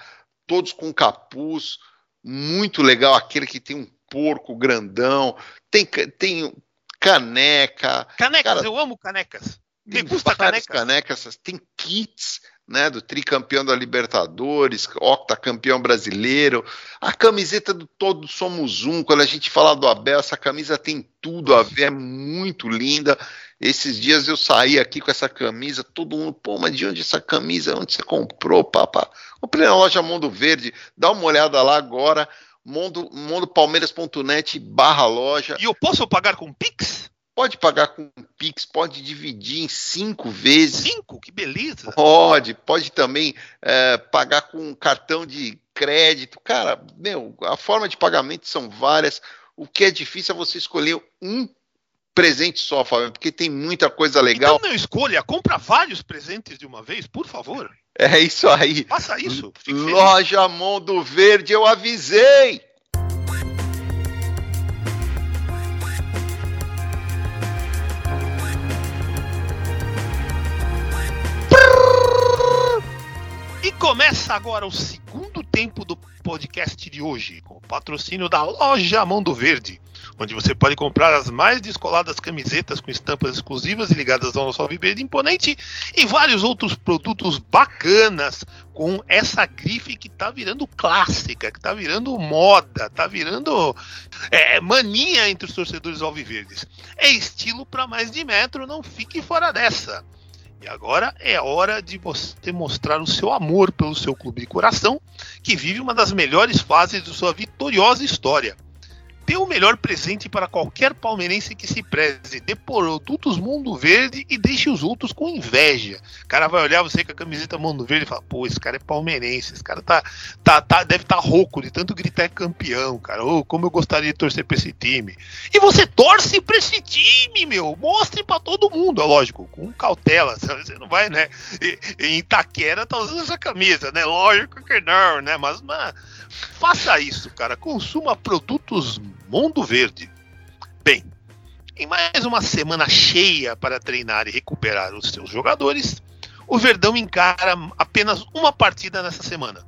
todos com capuz, muito legal, aquele que tem um porco grandão, tem, tem caneca. Canecas, cara, eu amo canecas. Tem custa canecas. canecas, tem kits né, do tricampeão da Libertadores, octacampeão brasileiro, a camiseta do Todo Somos Um, quando a gente fala do Abel, essa camisa tem tudo a ver, é muito linda. Esses dias eu saí aqui com essa camisa, todo mundo, pô, mas de onde essa camisa? Onde você comprou, papá? Comprei na loja Mundo Verde, dá uma olhada lá agora, mundo, mundopalmeiras.net barra loja. E eu posso pagar com Pix? Pode pagar com Pix, pode dividir em cinco vezes. Cinco? Que beleza! Pode, pode também é, pagar com cartão de crédito. Cara, meu, a forma de pagamento são várias. O que é difícil é você escolher um presente só, Fábio, porque tem muita coisa legal. Então não escolha, compra vários presentes de uma vez, por favor. É isso aí. Faça isso. Loja Mundo Verde, eu avisei. Começa agora o segundo tempo do podcast de hoje, com o patrocínio da loja Mundo Verde, onde você pode comprar as mais descoladas camisetas com estampas exclusivas e ligadas ao nosso Alviverde Imponente e vários outros produtos bacanas com essa grife que tá virando clássica, que tá virando moda, tá virando é, mania entre os torcedores alviverdes. É estilo para mais de metro, não fique fora dessa. E agora é hora de você mostrar o seu amor pelo seu clube de coração, que vive uma das melhores fases de sua vitoriosa história dê o melhor presente para qualquer palmeirense que se preze. Dê produtos Mundo Verde e deixe os outros com inveja. O cara vai olhar você com a camiseta Mundo Verde e fala: pô, esse cara é palmeirense, esse cara tá, tá, tá deve estar tá rouco de tanto gritar é campeão, cara. Oh, como eu gostaria de torcer para esse time. E você torce para esse time, meu. Mostre para todo mundo, é lógico, com cautela. [laughs] Você não vai, né? Em Itaquera tá usando essa camisa, né? Lógico que não, né? Mas, mas faça isso, cara. Consuma produtos Mundo Verde. Bem, em mais uma semana cheia para treinar e recuperar os seus jogadores, o Verdão encara apenas uma partida nessa semana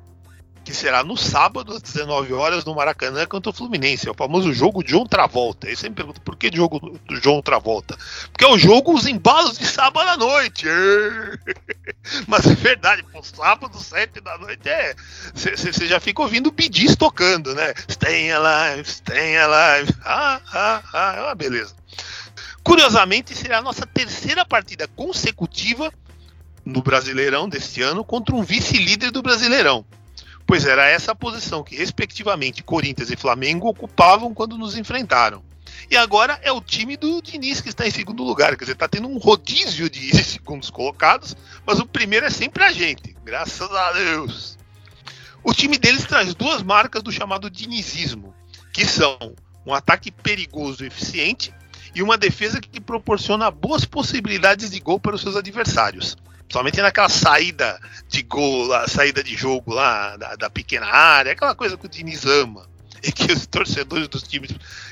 que será no sábado, às 19 horas, no Maracanã contra o Fluminense. É o famoso jogo de John Travolta. Aí você me pergunta por que jogo do John Travolta? Porque é o jogo Os Embalos de Sábado à Noite. [laughs] Mas é verdade, pô, sábado, 7 da noite é. Você já fica ouvindo Bidis tocando, né? Stay alive, stay alive. Ah, ah, ah, é uma beleza. Curiosamente, será a nossa terceira partida consecutiva no Brasileirão deste ano contra um vice-líder do Brasileirão pois era essa a posição que, respectivamente, Corinthians e Flamengo ocupavam quando nos enfrentaram. E agora é o time do Diniz que está em segundo lugar. Quer dizer, está tendo um rodízio de [laughs] segundos colocados, mas o primeiro é sempre a gente. Graças a Deus. O time deles traz duas marcas do chamado dinizismo, que são um ataque perigoso e eficiente e uma defesa que proporciona boas possibilidades de gol para os seus adversários. Somente naquela saída de gol, lá, saída de jogo lá da, da, pequena área, aquela coisa que o Diniz ama. [laughs] E que os torcedores dos times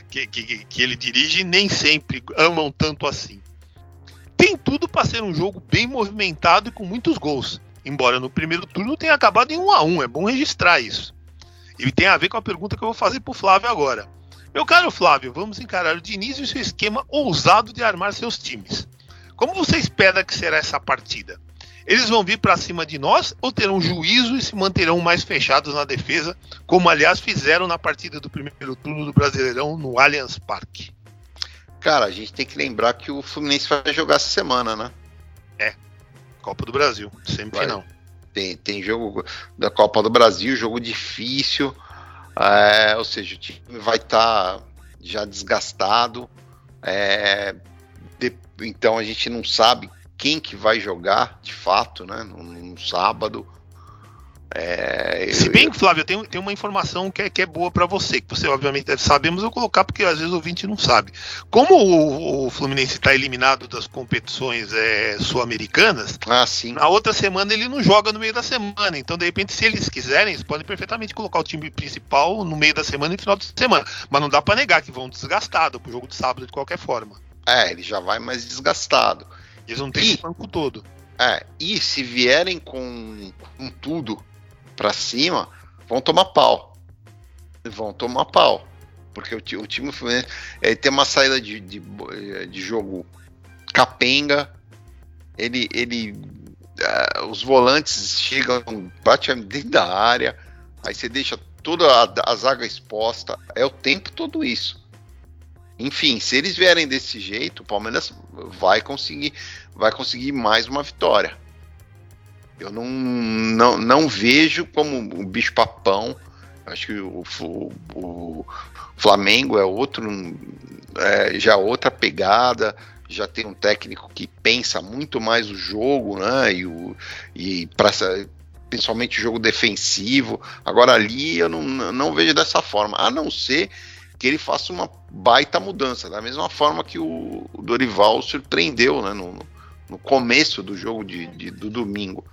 que, que, que ele dirige nem sempre amam tanto assim. Tem tudo para ser um jogo bem movimentado e com muitos gols. Embora no primeiro turno tenha acabado em 1 a 1 é bom registrar isso. E tem a ver com a pergunta que eu vou fazer para o Flávio agora. Meu caro Flávio, vamos encarar o Diniz e o seu esquema ousado de armar seus times. Como você espera que será essa partida? Eles vão vir para cima de nós ou terão juízo e se manterão mais fechados na defesa, como aliás fizeram na partida do primeiro turno do Brasileirão no Allianz Parque? Cara, a gente tem que lembrar que o Fluminense vai jogar essa semana, né? É. Copa do Brasil, semifinal. Tem, tem jogo da Copa do Brasil, jogo difícil. É, ou seja, o time vai estar tá já desgastado. É, de, então a gente não sabe quem que vai jogar de fato, né? No, sábado. É, Se bem que, Flávio, tem, tem uma informação que é, que é boa para você, que você obviamente deve saber, mas eu vou colocar porque às vezes o ouvinte não sabe. Como o, o Fluminense está eliminado das competições é, sul-americanas, ah, na outra semana ele não joga no meio da semana. Então, de repente, se eles quiserem, eles podem perfeitamente colocar o time principal no meio da semana e no final de semana. Mas não dá para negar que vão desgastado pro jogo de sábado de qualquer forma. É, ele já vai mais desgastado. Eles não têm e, esse banco todo. É, e se vierem com, com tudo para cima, vão tomar pau. Vão tomar pau. Porque o, o time Fluminense é, tem uma saída de, de, de jogo capenga. Ele. ele uh, os volantes chegam praticamente dentro da área. Aí você deixa toda a, a zaga exposta. É o tempo todo isso. Enfim, se eles vierem desse jeito, o Palmeiras vai conseguir, vai conseguir mais uma vitória. Eu não, não, não vejo como o bicho papão. Acho que o, o, o Flamengo é outro, é, já outra pegada, já tem um técnico que pensa muito mais o jogo, né? E, o, e pra, principalmente o jogo defensivo. Agora ali eu não, não vejo dessa forma, a não ser que ele faça uma baita mudança, da mesma forma que o, Dorival surpreendeu né, no, no começo do jogo de, de, do domingo.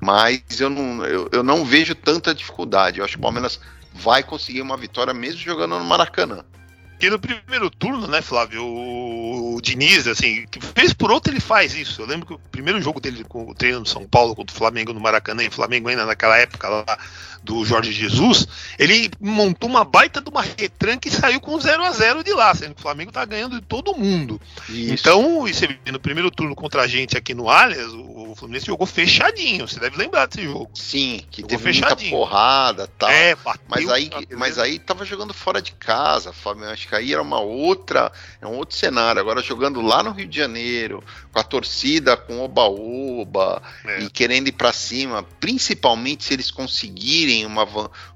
Mas eu não, eu, eu não vejo tanta dificuldade. Eu acho que o Palmeiras vai conseguir uma vitória mesmo jogando no Maracanã. Porque no primeiro turno, né, Flávio, o, Diniz, assim, vez por outra ele faz isso. Eu lembro que o primeiro jogo dele com o treino no São Paulo contra o Flamengo no Maracanã, e o Flamengo ainda naquela época lá do Jorge Jesus, ele montou uma baita de uma retranca e saiu com 0 a 0 de lá, sendo que o Flamengo tá ganhando de todo mundo. Isso. Então, você no primeiro turno contra a gente aqui no Allianz, o Fluminense jogou fechadinho, você deve lembrar desse jogo. Sim, que jogou teve fechadinho. muita porrada, tal. É, mas aí, mas aí tava jogando fora de casa, Flamengo, acho que aí era uma outra, é um outro cenário. Agora jogando lá no Rio de Janeiro, com a torcida com oba-oba é. e querendo ir para cima, principalmente se eles conseguirem uma,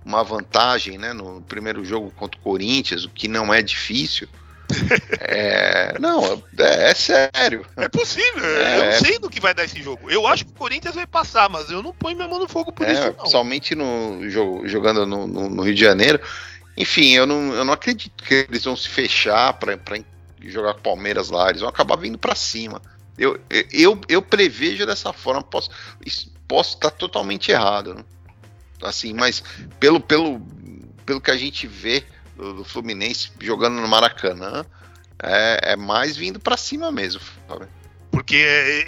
uma vantagem, né, no primeiro jogo contra o Corinthians, o que não é difícil. [laughs] é, não, é, é, sério. É possível. É, eu sei do que vai dar esse jogo. Eu acho que o Corinthians vai passar, mas eu não ponho minha mão no fogo por é, isso, não. Somente no jogo, jogando no, no, no Rio de Janeiro. Enfim, eu não, eu não acredito que eles vão se fechar para jogar Palmeiras lá. Eles vão acabar vindo para cima. Eu, eu, eu prevejo dessa forma. Posso, posso estar totalmente errado. Né? Assim, mas pelo, pelo, pelo que a gente vê do, do Fluminense jogando no Maracanã, é, é mais vindo para cima mesmo. Sabe? Porque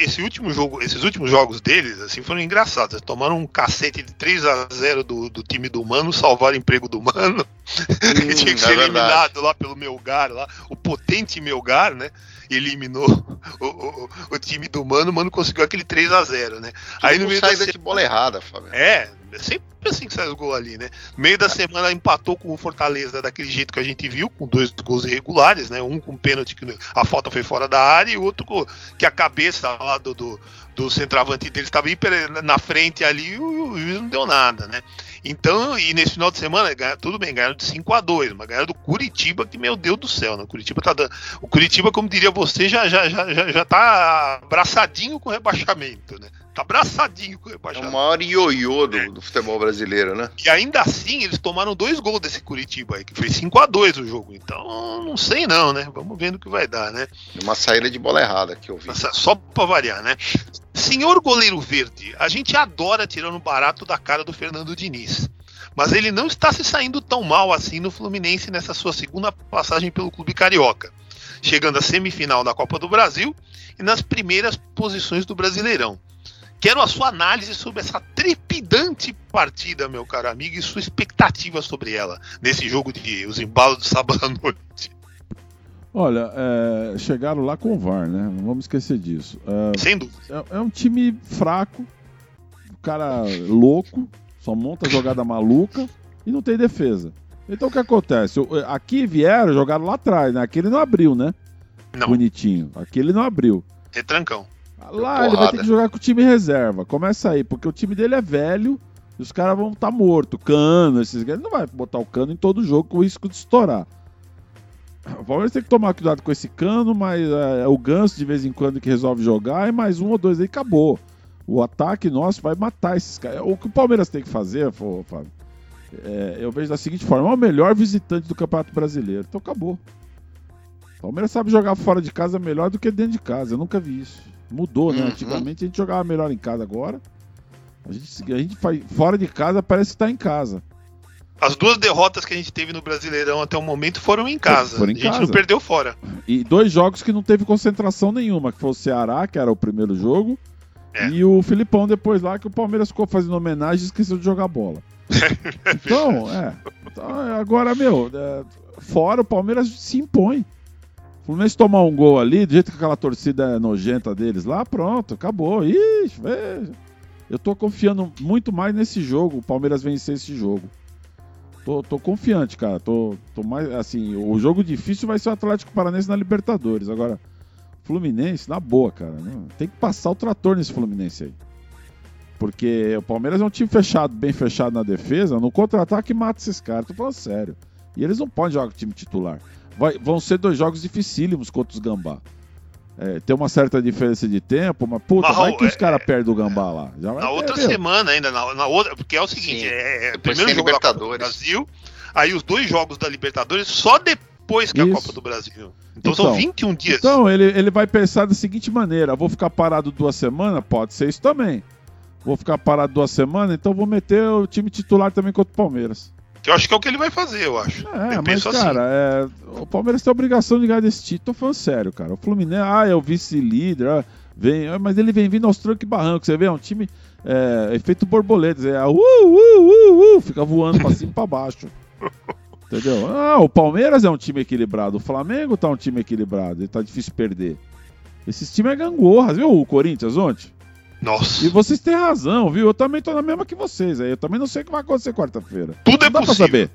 esse último jogo, esses últimos jogos deles, assim, foram engraçados. Eles tomaram um cacete de 3 a 0 do, do time do Mano, salvaram o emprego do Mano. [laughs] Hum, tinha que ser é eliminado lá pelo Melgar, lá, o potente Melgar, né? Eliminou o, o, o, time do Mano, o Mano conseguiu aquele 3 a 0 né? Aí no meio saída da... de bola errada, Fábio. É, sempre assim que sai o gol ali, né? No meio da semana empatou com o Fortaleza daquele jeito que a gente viu, com dois gols irregulares, né? Um com pênalti que a falta foi fora da área e outro que a cabeça lá do, do, do centroavante dele estava na frente ali e o juiz não deu nada, né? Então, e nesse final de semana, tudo bem, ganharam de 5 a 2 mas ganharam do Curitiba, que meu Deus do céu, né? O Curitiba tá dando. O Curitiba, como diria você, já, já, já, já, tá abraçadinho com o rebaixamento, né? Tá abraçadinho com o rebaixamento. É o maior ioiô do, do futebol brasileiro, né? E ainda assim, eles tomaram dois gols desse Curitiba aí, que foi 5 a 2 o jogo. Então, não sei não, né? Vamos vendo o que vai dar, né? Uma saída de bola errada que eu vi. Só pra variar, né? Senhor goleiro verde, a gente adora tirando barato da cara do Fernando Diniz. Mas ele não está se saindo tão mal assim no Fluminense nessa sua segunda passagem pelo clube carioca, chegando à semifinal da Copa do Brasil e nas primeiras posições do Brasileirão. Quero a sua análise sobre essa trepidante partida, meu caro amigo, e sua expectativa sobre ela nesse jogo de os embalos de sábado à noite. Olha, é, chegaram lá com o VAR, né? Não vamos esquecer disso. É, Sem dúvida. É, é, um time fraco, o cara louco, só monta jogada maluca e não tem defesa. Então o que acontece? Aqui vieram, jogaram lá atrás, né? Aqui ele não abriu, né? Não. Bonitinho. Aqui ele não abriu. Retrancão. Lá ele vai ter que jogar com o time reserva. Começa aí, porque o time dele é velho e os caras vão estar tá morto. Cano, esses Ele não vai botar o cano em todo jogo com o risco de estourar. O Palmeiras tem que tomar cuidado com esse cano, mas é, é, o Ganso de vez em quando que resolve jogar, e mais um ou dois aí acabou. O ataque nosso vai matar esses caras. O que o Palmeiras tem que fazer, Fábio, é, eu vejo da seguinte forma: é o melhor visitante do Campeonato Brasileiro. Então acabou. O Palmeiras sabe jogar fora de casa melhor do que dentro de casa. Eu nunca vi isso. Mudou, né? Uhum. Antigamente a gente jogava melhor em casa agora. A gente, a gente faz, fora de casa parece que está em casa. As duas derrotas que a gente teve no Brasileirão até o momento foram em casa. Foram em a gente casa. não perdeu fora. E dois jogos que não teve concentração nenhuma, que foi o Ceará, que era o primeiro jogo, é. e o Filipão depois lá, que o Palmeiras ficou fazendo homenagem e esqueceu de jogar bola. [laughs] então, é. Então, agora, meu, é, fora o Palmeiras se impõe. O Fluminense tomar um gol ali, do jeito que aquela torcida nojenta deles lá, pronto, acabou. Ixi, veja. Eu tô confiando muito mais nesse jogo, o Palmeiras vencer esse jogo. Tô, tô confiante, cara. Tô, tô mais. Assim, o jogo difícil vai ser o Atlético Paranense na Libertadores. Agora, Fluminense, na boa, cara. Né? Tem que passar o trator nesse Fluminense aí. Porque o Palmeiras é um time fechado, bem fechado na defesa. No contra-ataque mata esses caras. Tô falando sério. E eles não podem jogar com o time titular. Vai, vão ser dois jogos dificílimos contra os Gambá. É, tem uma certa diferença de tempo, mas puta, mas, vai que é, os caras perdem o Gambá lá. Já na outra semana ainda, na, na, outra, porque é o seguinte, é, é primeiro jogo Libertadores. do Brasil, aí os dois jogos da Libertadores só depois que Isso. a Copa do Brasil. Então, então, são 21 dias. Então, ele, ele vai pensar da seguinte maneira: vou ficar parado duas semanas? Pode ser isso também. Vou ficar parado duas semanas, então vou meter o time titular também contra o Palmeiras. Que eu acho que é o que ele vai fazer, eu acho. É, eu mas, assim. cara, é, o Palmeiras tem a obrigação de ganhar desse título. Tô falando sério, cara. O Fluminense, ah, é o vice-líder, ah, vem, ah, mas ele vem vindo aos trancos e barrancos. Você vê, é um time é, efeito borboleta. É, uh, uh, uh, uh, fica voando pra cima e pra baixo. [laughs] Entendeu? Ah, o Palmeiras é um time equilibrado. O Flamengo tá um time equilibrado. Ele tá difícil perder. Esses times é gangorras, viu? O Corinthians ontem. Nossa. E vocês têm razão, viu? Eu também tô na mesma que vocês aí. Eu também não sei o que vai acontecer quarta-feira. Tudo é Não é possível. saber.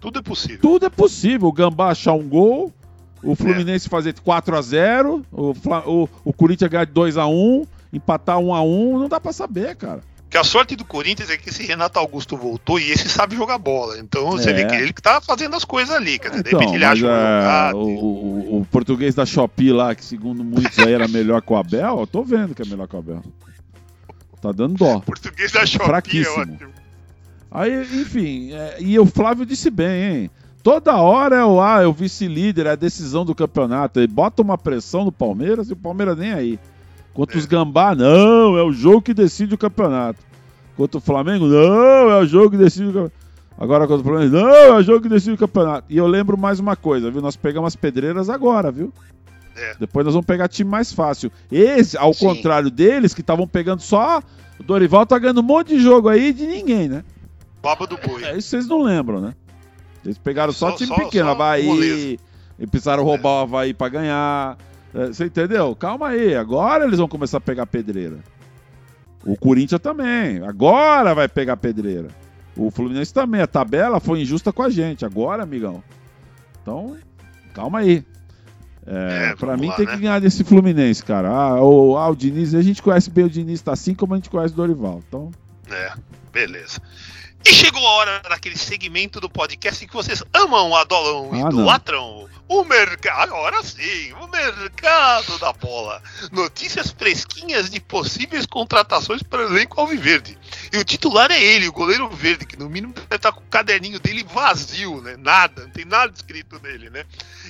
Tudo é possível. Tudo é possível. O Gambá achar um gol, o Fluminense é. fazer 4 a 0 o, o, o Corinthians ganhar de 2 a 1 empatar 1 a 1 não dá pra saber, cara. Que a sorte do Corinthians é que esse Renato Augusto voltou e esse sabe jogar bola. Então você é. vê que ele que tá fazendo as coisas ali. Dizer, então, ele acha é, o, o, o, português da Shopee lá, que segundo muitos aí era melhor que o Abel, eu tô vendo que é melhor que o Abel. Tá dando dó. [laughs] Português da Shopee é Fraquíssimo. ótimo. Aí, enfim, é, e o Flávio disse bem, hein? Toda hora é o ah, é o vice-líder, é a decisão do campeonato. Ele bota uma pressão no Palmeiras e o Palmeiras nem aí. Quanto é. os Gambá, não, é o jogo que decide o campeonato. Quanto o Flamengo, não, é o jogo que decide o campeonato. Agora quanto o Flamengo, não, é o jogo que decide o campeonato. E eu lembro mais uma coisa, viu? Nós pegamos as pedreiras agora, viu? É. Depois nós vamos pegar time mais fácil. Esse, ao Sim. contrário deles, que estavam pegando só. O Dorival tá ganhando um monte de jogo aí de ninguém, né? Baba do boi. É, isso vocês não lembram, né? Eles pegaram só, só time só, pequeno, só Havaí. E precisaram roubar é. o Havaí pra ganhar. É, você entendeu? Calma aí. Agora eles vão começar a pegar pedreira. O Corinthians também. Agora vai pegar pedreira. O Fluminense também. A tabela foi injusta com a gente. Agora, amigão. Então, calma aí. É, é, pra mim lá, tem né? que ganhar desse Fluminense, cara. Ah o, ah, o Diniz, a gente conhece bem o Diniz, tá assim como a gente conhece o Dorival. Então. É, beleza. E chegou a hora daquele segmento do podcast que vocês amam, adoram e ah, idolatram. O mercado, agora sim, o mercado da bola. Notícias fresquinhas de possíveis contratações para o elenco alviverde. E o titular é ele, o goleiro verde, que no mínimo deve estar com o caderninho dele vazio, né? Nada, não tem nada escrito nele, né?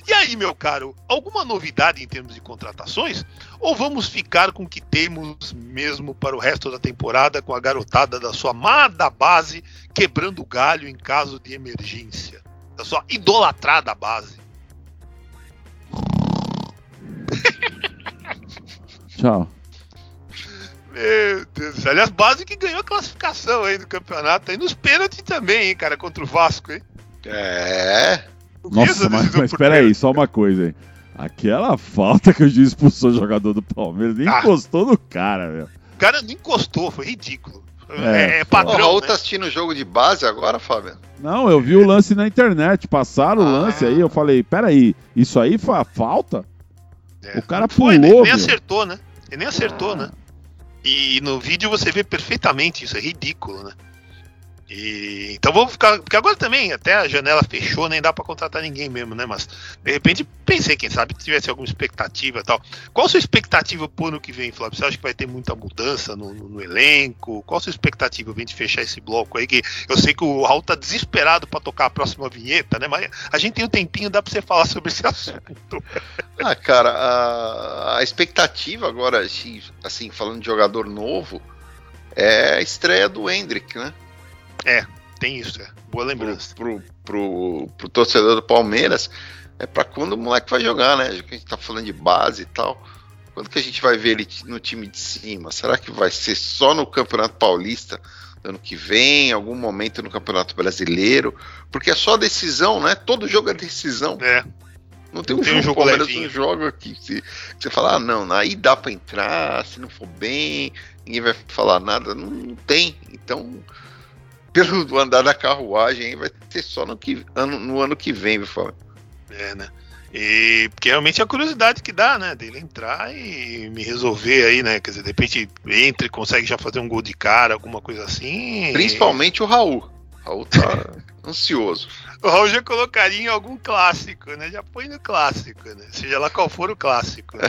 E aí, meu caro, alguma novidade em termos de contratações? Ou vamos ficar com o que temos mesmo para o resto da temporada com a garotada da sua amada base quebrando galho em caso de emergência? Da sua idolatrada base? Tchau. Meu Deus, aliás, base que ganhou a classificação aí do campeonato, aí nos pênaltis também, hein, cara, contra o Vasco, hein? É. Nossa, mas, mas espera aí, só uma coisa, hein. Aquela falta que o juiz expulsou o jogador do Palmeiras, nem ah. encostou no cara, velho. O cara não encostou, foi ridículo. É, é padrão. O Raul né? tá assistindo o jogo de base agora, Fábio? Não, eu vi o lance na internet. Passaram ah. o lance aí, eu falei, peraí, isso aí foi a falta? É, o cara pulou. Foi, nem, nem acertou, né? Ele nem acertou, ah. né? E no vídeo você vê perfeitamente isso, é ridículo, né? E, então vou ficar. Porque agora também, até a janela fechou, nem dá para contratar ninguém mesmo, né? Mas de repente pensei, quem sabe, se tivesse alguma expectativa tal. Qual a sua expectativa pro ano que vem, Flávio? Você acha que vai ter muita mudança no, no, no elenco? Qual a sua expectativa vem de fechar esse bloco aí? Que eu sei que o Raul tá desesperado para tocar a próxima vinheta, né? Mas a gente tem um tempinho, dá pra você falar sobre esse [laughs] assunto. Ah, cara, a, a expectativa agora, assim, assim, falando de jogador novo, é a estreia do Hendrick, né? É, tem isso, é. Boa lembrança. Pro, pro, pro, pro torcedor do Palmeiras, é para quando o moleque vai jogar, né? Já que a gente tá falando de base e tal. Quando que a gente vai ver ele no time de cima? Será que vai ser só no Campeonato Paulista ano que vem, algum momento no Campeonato Brasileiro? Porque é só decisão, né? Todo jogo é decisão. É. Não tem um, tem jogo, um jogo Palmeiras não joga aqui. Se, você fala, ah, não, aí dá para entrar, se não for bem, ninguém vai falar nada. Não, não tem. Então, pelo andar da carruagem, vai ter só no, que, ano, no ano que vem, viu, Fábio? É, né? E porque realmente é a curiosidade que dá, né? Dele entrar e me resolver aí, né? Quer dizer, de repente entra e consegue já fazer um gol de cara, alguma coisa assim. Principalmente o Raul. Raul tá ansioso. O Raul já colocaria em algum clássico, né? Já põe no clássico, né? Seja lá qual for o clássico. Né?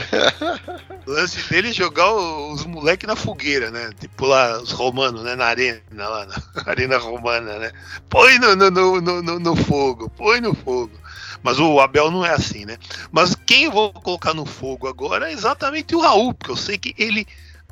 [laughs] o lance dele é jogar os moleques na fogueira, né? Tipo lá, os romanos, né? Na arena, lá, na [laughs] arena romana, né? Põe no, no, no, no, no fogo, põe no fogo. Mas o Abel não é assim, né? Mas quem eu vou colocar no fogo agora é exatamente o Raul, porque eu sei que ele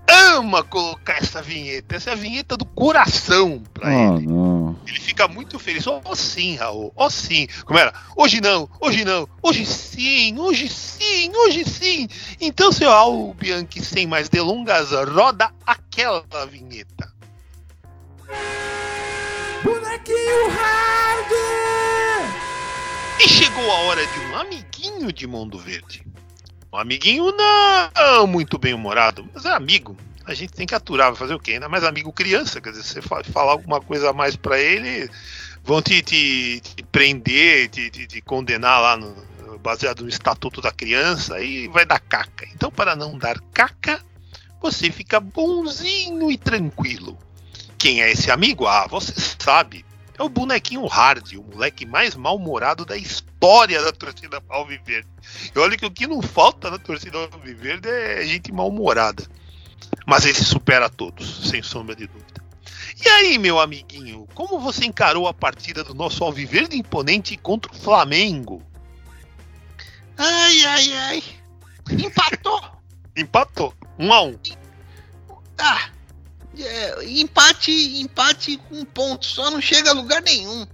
ama colocar essa vinheta. Essa é a vinheta do coração pra oh, ele. Não. Ele fica muito feliz. Ó oh, sim, Raul. Ó oh, sim. Como era? Hoje não, hoje não, hoje sim, hoje sim, hoje sim. Então, seu Raul Bianchi, sem mais delongas, roda aquela vinheta. Bonequinho Hard! E chegou a hora de um amiguinho de Mundo Verde. Um amiguinho não muito bem humorado, mas é amigo. A gente tem que aturar, fazer o quê? Ainda mais amigo criança, quer dizer, você falar alguma coisa a mais para ele, vão te, te, te prender, te, te, condenar lá no, baseado no estatuto da criança e vai dar caca. Então, para não dar caca, você fica bonzinho e tranquilo. Quem é esse amigo? Ah, você sabe. É o bonequinho Hard, o moleque mais mal-humorado da história da torcida Alviverde. E olha que o que não falta na torcida Alviverde é gente mal-humorada. Mas ele supera todos, sem sombra de dúvida. E aí, meu amiguinho, como você encarou a partida do nosso Alviverde imponente contra o Flamengo? Ai, ai, ai. Empatou. [laughs] Empatou. Um a um. Ah, é, empate, empate com ponto, só não chega a lugar nenhum.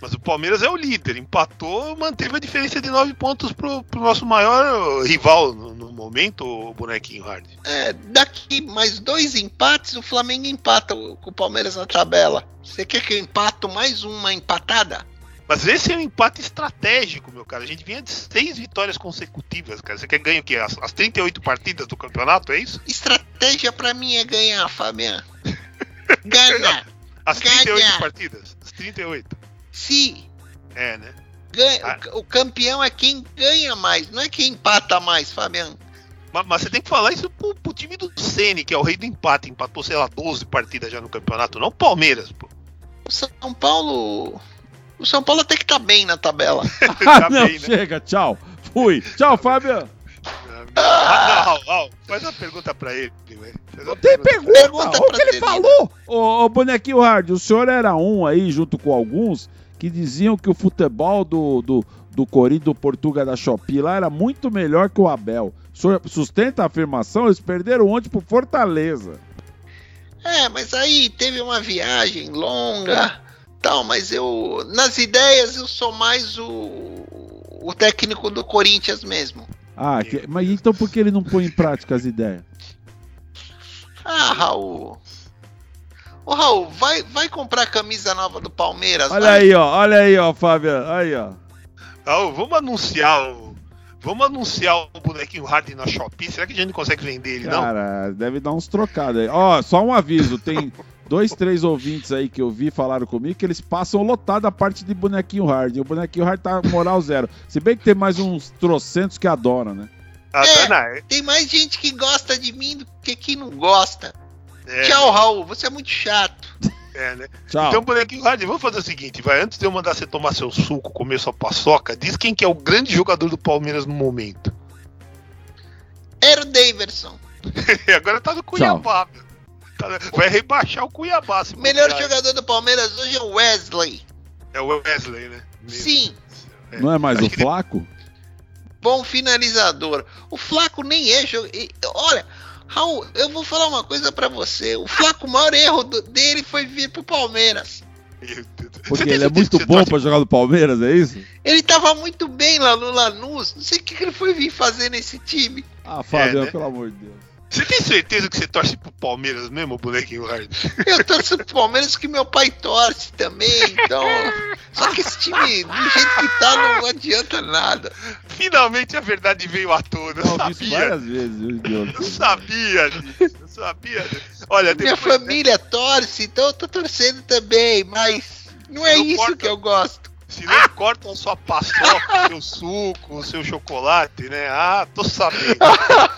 Mas o Palmeiras é o líder, empatou, manteve a diferença de nove pontos pro, pro nosso maior rival no, no, momento, o bonequinho Hard. É, daqui mais dois empates, o Flamengo empata com o Palmeiras na tabela. Você quer que eu empato mais uma empatada? Mas esse é um empate estratégico, meu cara. A gente vinha de seis vitórias consecutivas, cara. Você quer ganhar o quê? As, as 38 partidas do campeonato, é isso? Estratégia para mim é ganhar, Fabiano. [laughs] Ganhar. As 38 ganhar. partidas? As 38. Sim. É, né? Ganha, ah. o, o, campeão é quem ganha mais, não é quem empata mais, Fabiano. Mas, mas você tem que falar isso pro, pro time do Ceni, que é o rei do empate. Empatou, sei lá, 12 partidas já no campeonato, não Palmeiras, pô. O São Paulo o São Paulo até que tá bem na tabela. [laughs] tá não, bem, né? chega, tchau. Fui. Tchau, Fábio. Ah, não, Raul, faz uma pergunta pra ele. Não tem pergunta. pergunta o que ele falou? Ô, ô, bonequinho Hard, o senhor era um aí, junto com alguns, que diziam que o futebol do, do, do Corinthians, do Portuga da Shopee lá era muito melhor que o Abel. O senhor sustenta a afirmação? Eles perderam ontem pro Fortaleza. É, mas aí teve uma viagem longa tal, mas eu nas ideias eu sou mais o, o técnico do Corinthians mesmo. Ah, que, mas então por que ele não põe em prática as ideias? Ah, Raul. Ô, Raul, vai, vai comprar camisa nova do Palmeiras. Olha vai. aí, ó. Olha aí, ó, Fábio. Aí, ó. Raul, vamos anunciar o. Vamos anunciar o bonequinho Harden na Shopee. Será que a gente não consegue vender ele, não? Cara, deve dar uns trocados aí. Ó, só um aviso. Tem [laughs] dois, três ouvintes aí que eu vi falaram comigo que eles passam lotado a parte de bonequinho hard. E o bonequinho hard tá moral zero. Se bem que tem mais uns trocentos que adoram, né? Ah, É. Tem mais gente que gosta de mim do que que não gosta. é, Tchau, Raul. Você é muito chato. é, né? Tchau. Então, bonequinho Harden, vamos fazer o seguinte, vai. Antes de eu mandar você tomar seu suco, comer sua paçoca, diz quem que é o grande jogador do Palmeiras no momento. Era o Daverson. [laughs] Agora tá no Cuiabá, meu. Tá- [laughs] vai rebaixar o Cuiabá. O melhor jogador do Palmeiras hoje é o Wesley. É o Wesley, né? Meu Sim, Deus. Não é mais Acho o Flaco? bom finalizador. O Flaco nem é jogador. Olha, Raul, eu vou falar uma coisa pra você. O Flaco, o maior erro do- dele foi vir pro Palmeiras. Porque ele é muito bom pra jogar no Palmeiras, é isso? Ele tava muito bem lá no Lanús. Não sei o que, que ele foi vir fazer nesse time. Ah, Fábio, É, né? pelo amor de Deus. Você tem certeza que você torce pro Palmeiras mesmo, bonequinho Hard? Eu torço pro Palmeiras que meu pai torce também. Então. Só que esse time, do jeito que tá, não adianta nada. Finalmente a verdade veio à tona. Eu sabia. várias vezes? Eu sabia disso. Eu sabia disso. Olha, Minha depois, né, família torce, então eu tô torcendo também, mas não é Não isso importa. que eu gosto. Se não cortam a sua paçoca, o seu suco, o seu chocolate, né? Ah, tô sabendo.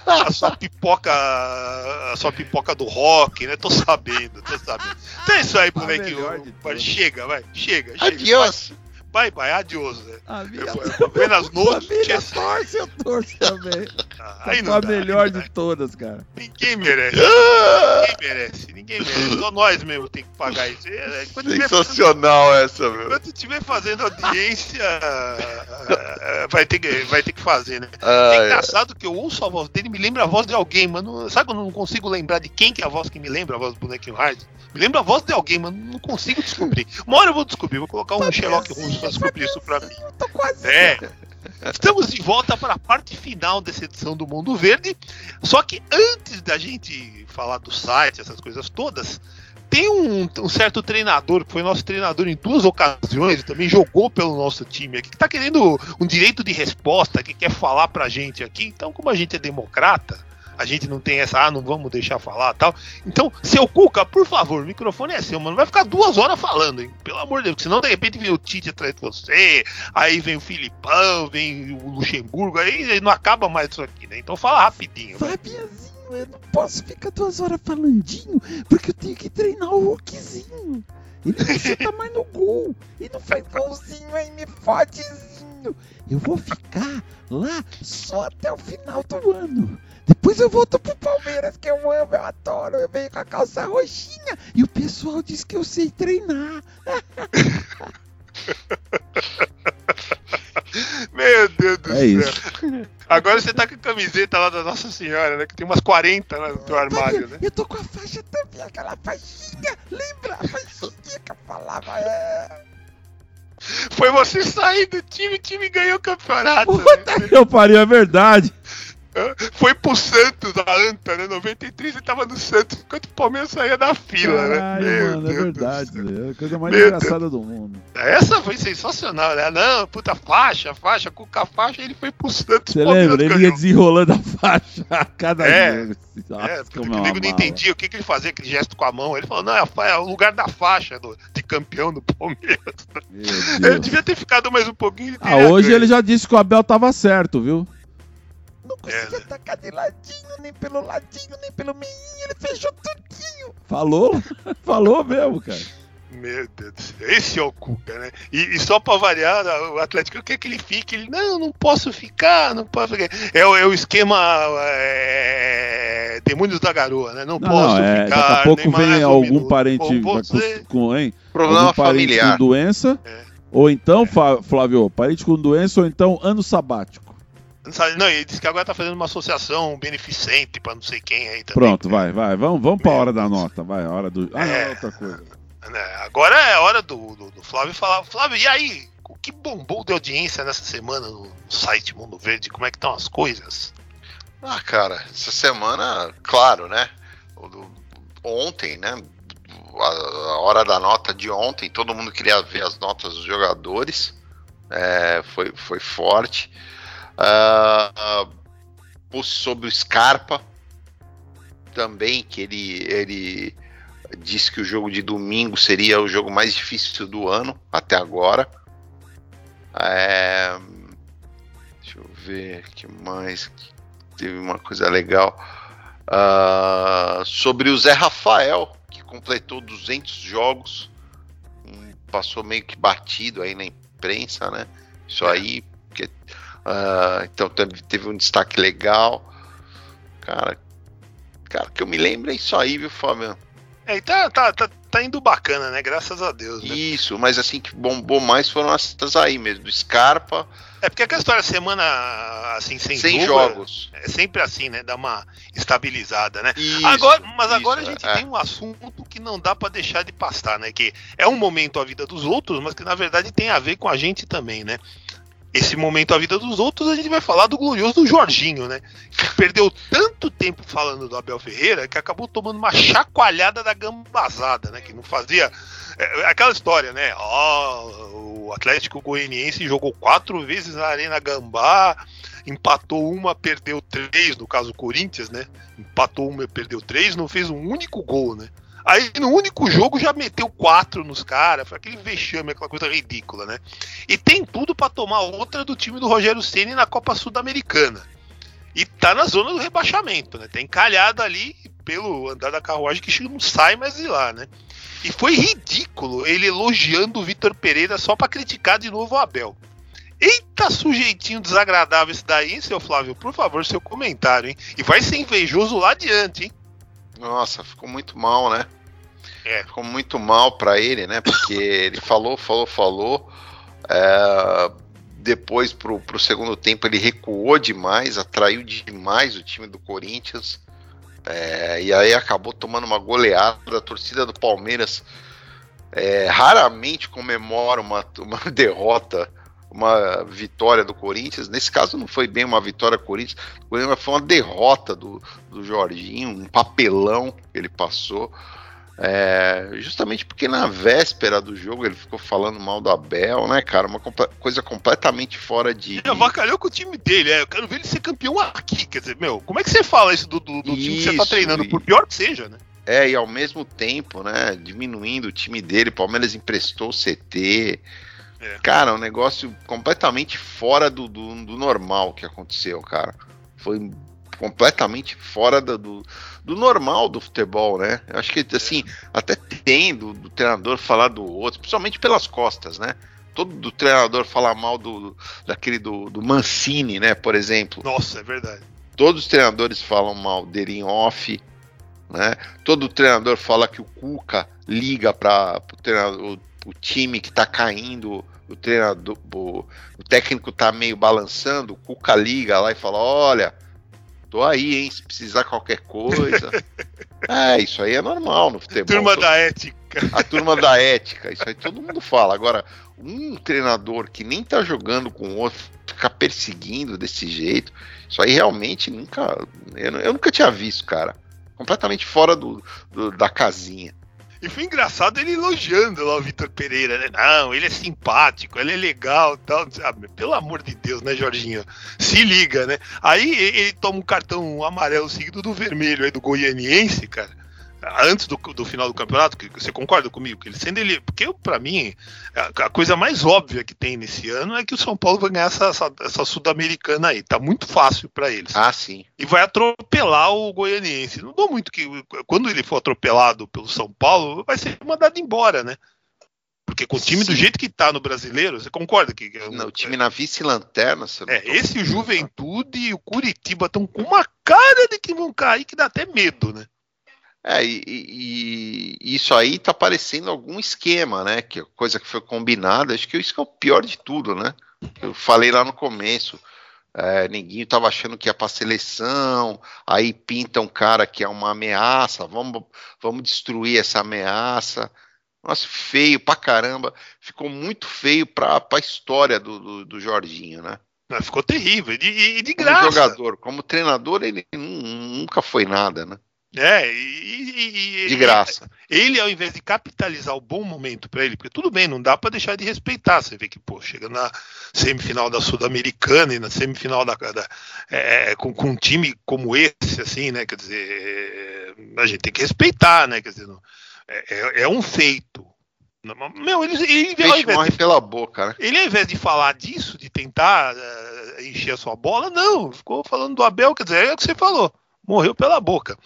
A sua pipoca. A sua pipoca do rock, né? Tô sabendo, tô sabendo. Então é isso aí, todas. chega, vai. Chega, chega. Adiós. Vai, vai, adiós, né? A minha, Apenas notícias. torce, eu torço também. Aí Foi não a dá, melhor aí de dá. todas, cara. Ninguém merece. Ninguém merece. Ninguém merece. Só nós mesmo tem que pagar isso. É, Quando tiver fazendo- Sensacional essa, meu. quando estiver fazendo audiência, eh, vai ter, que, vai ter que fazer, né? É Ah, engraçado que eu ouço a voz dele me lembra a voz de alguém, mano. Sabe quando eu não consigo lembrar de quem que é a voz que me lembra a voz do bonequinho hard? Me lembra a voz de alguém, mano. Não consigo descobrir. Uma hora eu vou descobrir, vou colocar um Sherlock Holmes pra descobrir isso pra mim. Tô quase. É. Estamos de volta para a parte final dessa edição do Mundo Verde. Só que antes da gente falar do site, essas coisas todas, tem um, um certo treinador, que foi nosso treinador em duas ocasiões, e também jogou pelo nosso time aqui, que está querendo um direito de resposta, que quer falar pra gente aqui. Então, como a gente é democrata, a gente não tem essa, ah, não vamos deixar falar tal. Então, seu Cuca, por favor, o microfone é seu, mano. Vai ficar duas horas falando, hein? Pelo amor de Deus, senão de repente vem o Tite atrás de você, aí vem o Filipão, vem o Luxemburgo, aí não acaba mais isso aqui, né? Então fala rapidinho. Fabiazinho, eu não posso ficar duas horas falandinho, porque eu tenho que treinar o Hulkzinho. Ele não chuta [laughs] mais no gol. E não faz golzinho aí, me fodezinho. Eu vou ficar lá só até o final do ano. Depois eu volto pro Palmeiras, que eu amo, eu adoro. Eu venho com a calça roxinha. E o pessoal diz que eu sei treinar. [laughs] Meu Deus do É céu. isso. Agora você tá com a camiseta lá da Nossa Senhora, né? Que tem umas 40 lá no teu armário, né? Eu tô com a faixa também, aquela faixinha. Lembra a faixinha que eu falava? É... Foi você sair do time, o time ganhou o campeonato. né? Puta que eu pariu, é verdade. Foi pro Santos, a Anta, né? 93 ele tava no Santos, enquanto o Palmeiras saía da fila, Caralho, né? Meu mano, é Deus do verdade. É a coisa mais Meu engraçada do mundo. Essa foi sensacional, né? Não, puta faixa, faixa, com a faixa ele foi pro Santos. Você o lembra? Ele ia desenrolando a faixa a cada É, jogo. Nossa, É, porque é o uma nego não entendia o que, que ele fazia, aquele gesto com a mão. Ele falou, não, é, a é o lugar da faixa do- de campeão do Palmeiras. Ele Deus. devia ter ficado mais um pouquinho. Ah, hoje ele já disse que o Abel tava certo, viu? Não É, conseguia atacar de ladinho, nem pelo ladinho, nem pelo meio. Ele fechou tudinho. Falou? [laughs] Falou mesmo, cara. Meu Deus do céu, esse é o Cuca, né? E, e só pra variar, o Atlético quer que ele fique. Ele, não, não posso ficar, não posso ficar. É, o- é o esquema é, Demônios da Garoa, né? Não, Não, posso não, é, ficar. daqui a pouco vem um algum minuto. parente você- com, com, hein? Problema algum parente familiar. com doença. É. Ou então, Flávio, parente com doença, ou então ano sabático. Não, sabe- não, ele disse que agora tá fazendo uma associação beneficente pra não sei quem aí também. Pronto, vai, vai. Vamos, vamos pra hora da nota, vai, a hora do. Ah, não, É. outra coisa. né? Agora é a hora do, do, do Flávio falar. Flávio, e aí? O que bombou de audiência nessa semana no site Mundo Verde? Como é que estão as coisas? Ah, cara, essa semana, claro, né? Ontem, né? A hora da nota de ontem, todo mundo queria ver as notas dos jogadores. É, foi, foi forte. Uh, sobre o Scarpa também, que ele, ele disse que o jogo de domingo seria o jogo mais difícil do ano até agora. É, deixa eu ver que mais. Teve uma coisa legal. Uh, sobre o Zé Rafael, que completou 200 jogos, passou meio que batido aí na imprensa, né? Isso é. aí, porque, uh, então teve, teve um destaque legal. Cara, cara, que eu me lembro é isso aí, viu, Fábio? É, e tá, tá, tá, tá indo bacana, né? Graças a Deus. Né? Isso, mas assim, que bombou mais foram essas aí mesmo, do Scarpa. É porque aquela história semana assim, sem, sem jogos. É sempre assim, né? Dá uma estabilizada, né? Isso, agora, mas isso, agora a gente é. tem um assunto que não dá para deixar de passar, né? Que é um momento a vida dos outros, mas que na verdade tem a ver com a gente também, né? Esse momento a vida dos outros, a gente vai falar do glorioso Jorginho, né? Que perdeu tanto tempo falando do Abel Ferreira que acabou tomando uma chacoalhada da gambazada, né? Que não fazia. É, aquela história, né? Oh, o Atlético Goianiense jogou quatro vezes na Arena Gambá, empatou uma, perdeu três, no caso o Corinthians, né? Empatou uma e perdeu três, não fez um único gol, né? Aí no único jogo já meteu quatro nos caras, foi aquele vexame, aquela coisa ridícula, né? E tem tudo para tomar outra do time do Rogério Ceni na Copa Sul-Americana. E tá na zona do rebaixamento, né? Tem calhado ali pelo andar da carruagem que não sai mais de lá, né? E foi ridículo ele elogiando o Vitor Pereira só para criticar de novo o Abel. Eita sujeitinho desagradável esse daí, hein, seu Flávio? Por favor, seu comentário, hein? E vai ser invejoso lá adiante, hein? Nossa, ficou muito mal, né? É. Ficou muito mal para ele, né? Porque ele falou, falou, falou. É, depois, pro, pro segundo tempo, ele recuou demais, atraiu demais o time do Corinthians. É, e aí acabou tomando uma goleada. A torcida do Palmeiras é, raramente comemora uma, uma [laughs] derrota uma vitória do Corinthians. Nesse caso não foi bem uma vitória do Corinthians, foi uma derrota do, do Jorginho, um papelão que ele passou. É, justamente porque na véspera do jogo ele ficou falando mal do Abel, né, cara? Uma compa coisa completamente fora de. Ele avacalhou com o time dele, é, eu quero ver ele ser campeão aqui. Quer dizer, meu, como é que você fala isso do, do, do time que você tá treinando, por pior que seja, né? É, e ao mesmo tempo, né, diminuindo o time dele, Palmeiras emprestou o CT. É. Cara, um negócio completamente fora do, do, do, normal que aconteceu, cara. Foi completamente fora do, do, do normal do futebol, né? Eu acho que, assim, até tem do, do, treinador falar do outro, principalmente pelas costas, né? Todo do treinador falar mal do, daquele do, do Mancini, né? Por exemplo. Nossa, é verdade. Todos os treinadores falam mal dele em off, né? Todo treinador fala que o Cuca liga para o, o time que tá caindo o treinador, o, o técnico tá meio balançando, o Cuca liga lá e fala: Olha, tô aí, hein? Se precisar qualquer coisa. é, [laughs] isso aí é normal no futebol. Turma da ética. A turma da ética, isso aí todo mundo fala. Agora, um treinador que nem tá jogando com o outro, ficar perseguindo desse jeito, isso aí realmente nunca. Eu, eu nunca tinha visto, cara. Completamente fora do, do da casinha. E foi engraçado ele elogiando lá o Vitor Pereira, né? Não, ele é simpático, ele é legal tal. Ah, pelo amor de Deus, né, Jorginho? Se liga, né? Aí ele toma um cartão amarelo seguido do vermelho aí do goianiense, cara antes do, do final do campeonato, que você concorda comigo? Que ele sendo ele. Porque para mim, a, a, coisa mais óbvia que tem nesse ano é que o São Paulo vai ganhar essa, essa, essa Sul-Americana aí. Tá muito fácil para eles. Ah, sim. E vai atropelar o Goianiense. Não dou muito que. Quando ele for atropelado pelo São Paulo, vai ser mandado embora, né? Porque com o time Sim. do jeito que tá no brasileiro, você concorda que. Não, o time na vice-lanterna. É, esse o Juventude e o Curitiba estão com uma cara de que vão cair que dá até medo, né? É, e, e, e, isso aí tá parecendo algum esquema, né? Que coisa que foi combinada. Acho que isso que é o pior de tudo, né? Eu falei lá no começo. É, ninguém tava achando que ia para seleção, aí pinta um cara que é uma ameaça, vamos, vamos destruir essa ameaça. Nossa, feio pra caramba. Ficou muito feio pra, pra história do, do, do Jorginho, né? Ficou terrível, e de, de, graça. Como jogador, como treinador, ele nunca foi nada, né? É, e, e, de graça. Ele, ele, ao invés de capitalizar o bom momento para ele, porque tudo bem, não dá para deixar de respeitar. Você vê que, pô, chega na semifinal da Sul-Americana e na semifinal da. da é, com, com, um time como esse, assim, né? Quer dizer, a gente tem que respeitar, né? Quer dizer, é, é, é um feito. Meu, ele, ele, Peixe morre de, pela boca, né? Ele, ao invés de falar disso, de tentar uh, encher a sua bola, não, ficou falando do Abel, quer dizer, é o que você falou morreu pela boca.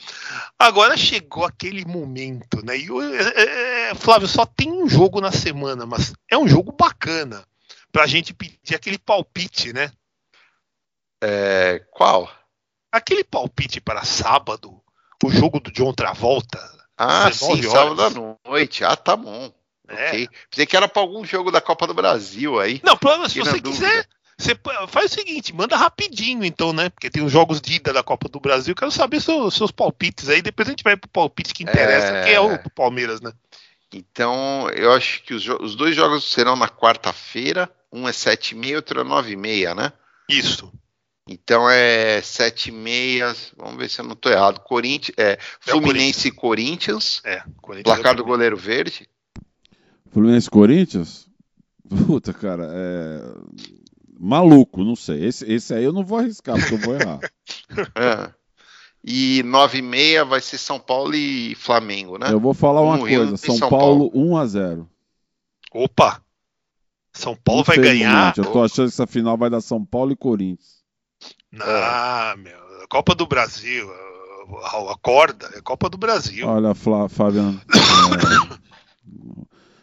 Agora chegou aquele momento, né? E é, é, Flávio, só tem um jogo na semana, mas é um jogo bacana pra gente pedir aquele palpite, né? É, qual? Aquele palpite para sábado, o jogo do John Travolta. Ah, sim, horas. sábado à noite. Ah, tá bom. É. Okay. Pensei que era para algum jogo da Copa do Brasil aí. Não, problema, se você dúvida. quiser, você faz o seguinte, manda rapidinho então, né? Porque tem os jogos de ida da Copa do Brasil. Quero saber seus, seus palpites aí. Depois a gente vai pro palpite que interessa, é... que é o Palmeiras, né? Então, eu acho que os, os dois jogos serão na quarta-feira. Um é 7h30 e outro é 9h30, né? Isso. Então é 7 e meia, vamos ver se eu não estou errado. Corinthians, é, Fluminense é e Corinthians. É, Corinthians placar é do goleiro verde. Fluminense e Corinthians? Puta, cara, é maluco, não sei. Esse, esse aí eu não vou arriscar, porque eu vou errar. [laughs] é. E 9 e meia vai ser São Paulo e Flamengo, né? Eu vou falar uma um coisa: São, São, Paulo, Paulo 1 a 0 Opa! São Paulo vai ganhar. Eu tô achando que essa final vai dar São Paulo e Corinthians. Ah, meu. Copa do Brasil. Acorda, é Copa do Brasil. Olha, Flá, Fabiano. [coughs] É...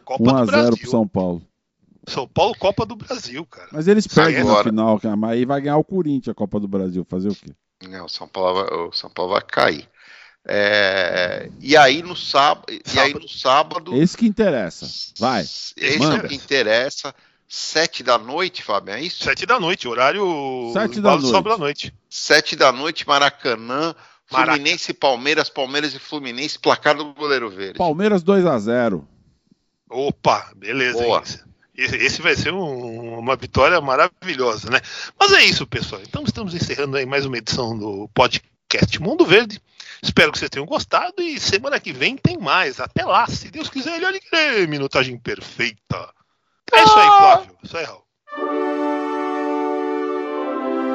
Copa 1 a 0 pro São Paulo. São Paulo, Copa do Brasil, cara. Mas eles perdem na final, cara. Mas aí vai ganhar o Corinthians, a Copa do Brasil. Fazer o quê? Não, o São Paulo vai, o São Paulo vai cair. É, e aí no sábado, sábado, e aí no sábado. Esse que interessa. Vai. Esse manda. é o que interessa. Sete da noite, Fábio, é isso? Sete da noite, horário. Sete da noite. da noite. Sete da noite, Maracanã. Maraca. Fluminense e Palmeiras, Palmeiras e Fluminense, placar do goleiro verde. Palmeiras 2 a 0 Opa, beleza. Boa. Esse vai ser um, uma vitória maravilhosa, né? Mas é isso, pessoal. Então estamos encerrando aí mais uma edição do podcast Mundo Verde. Espero que vocês tenham gostado e semana que vem tem mais. Até lá, se Deus quiser, ele olha que minutagem perfeita. É isso aí, Flávio. Isso aí, Raul.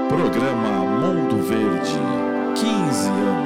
Programa Mundo Verde. 15 anos.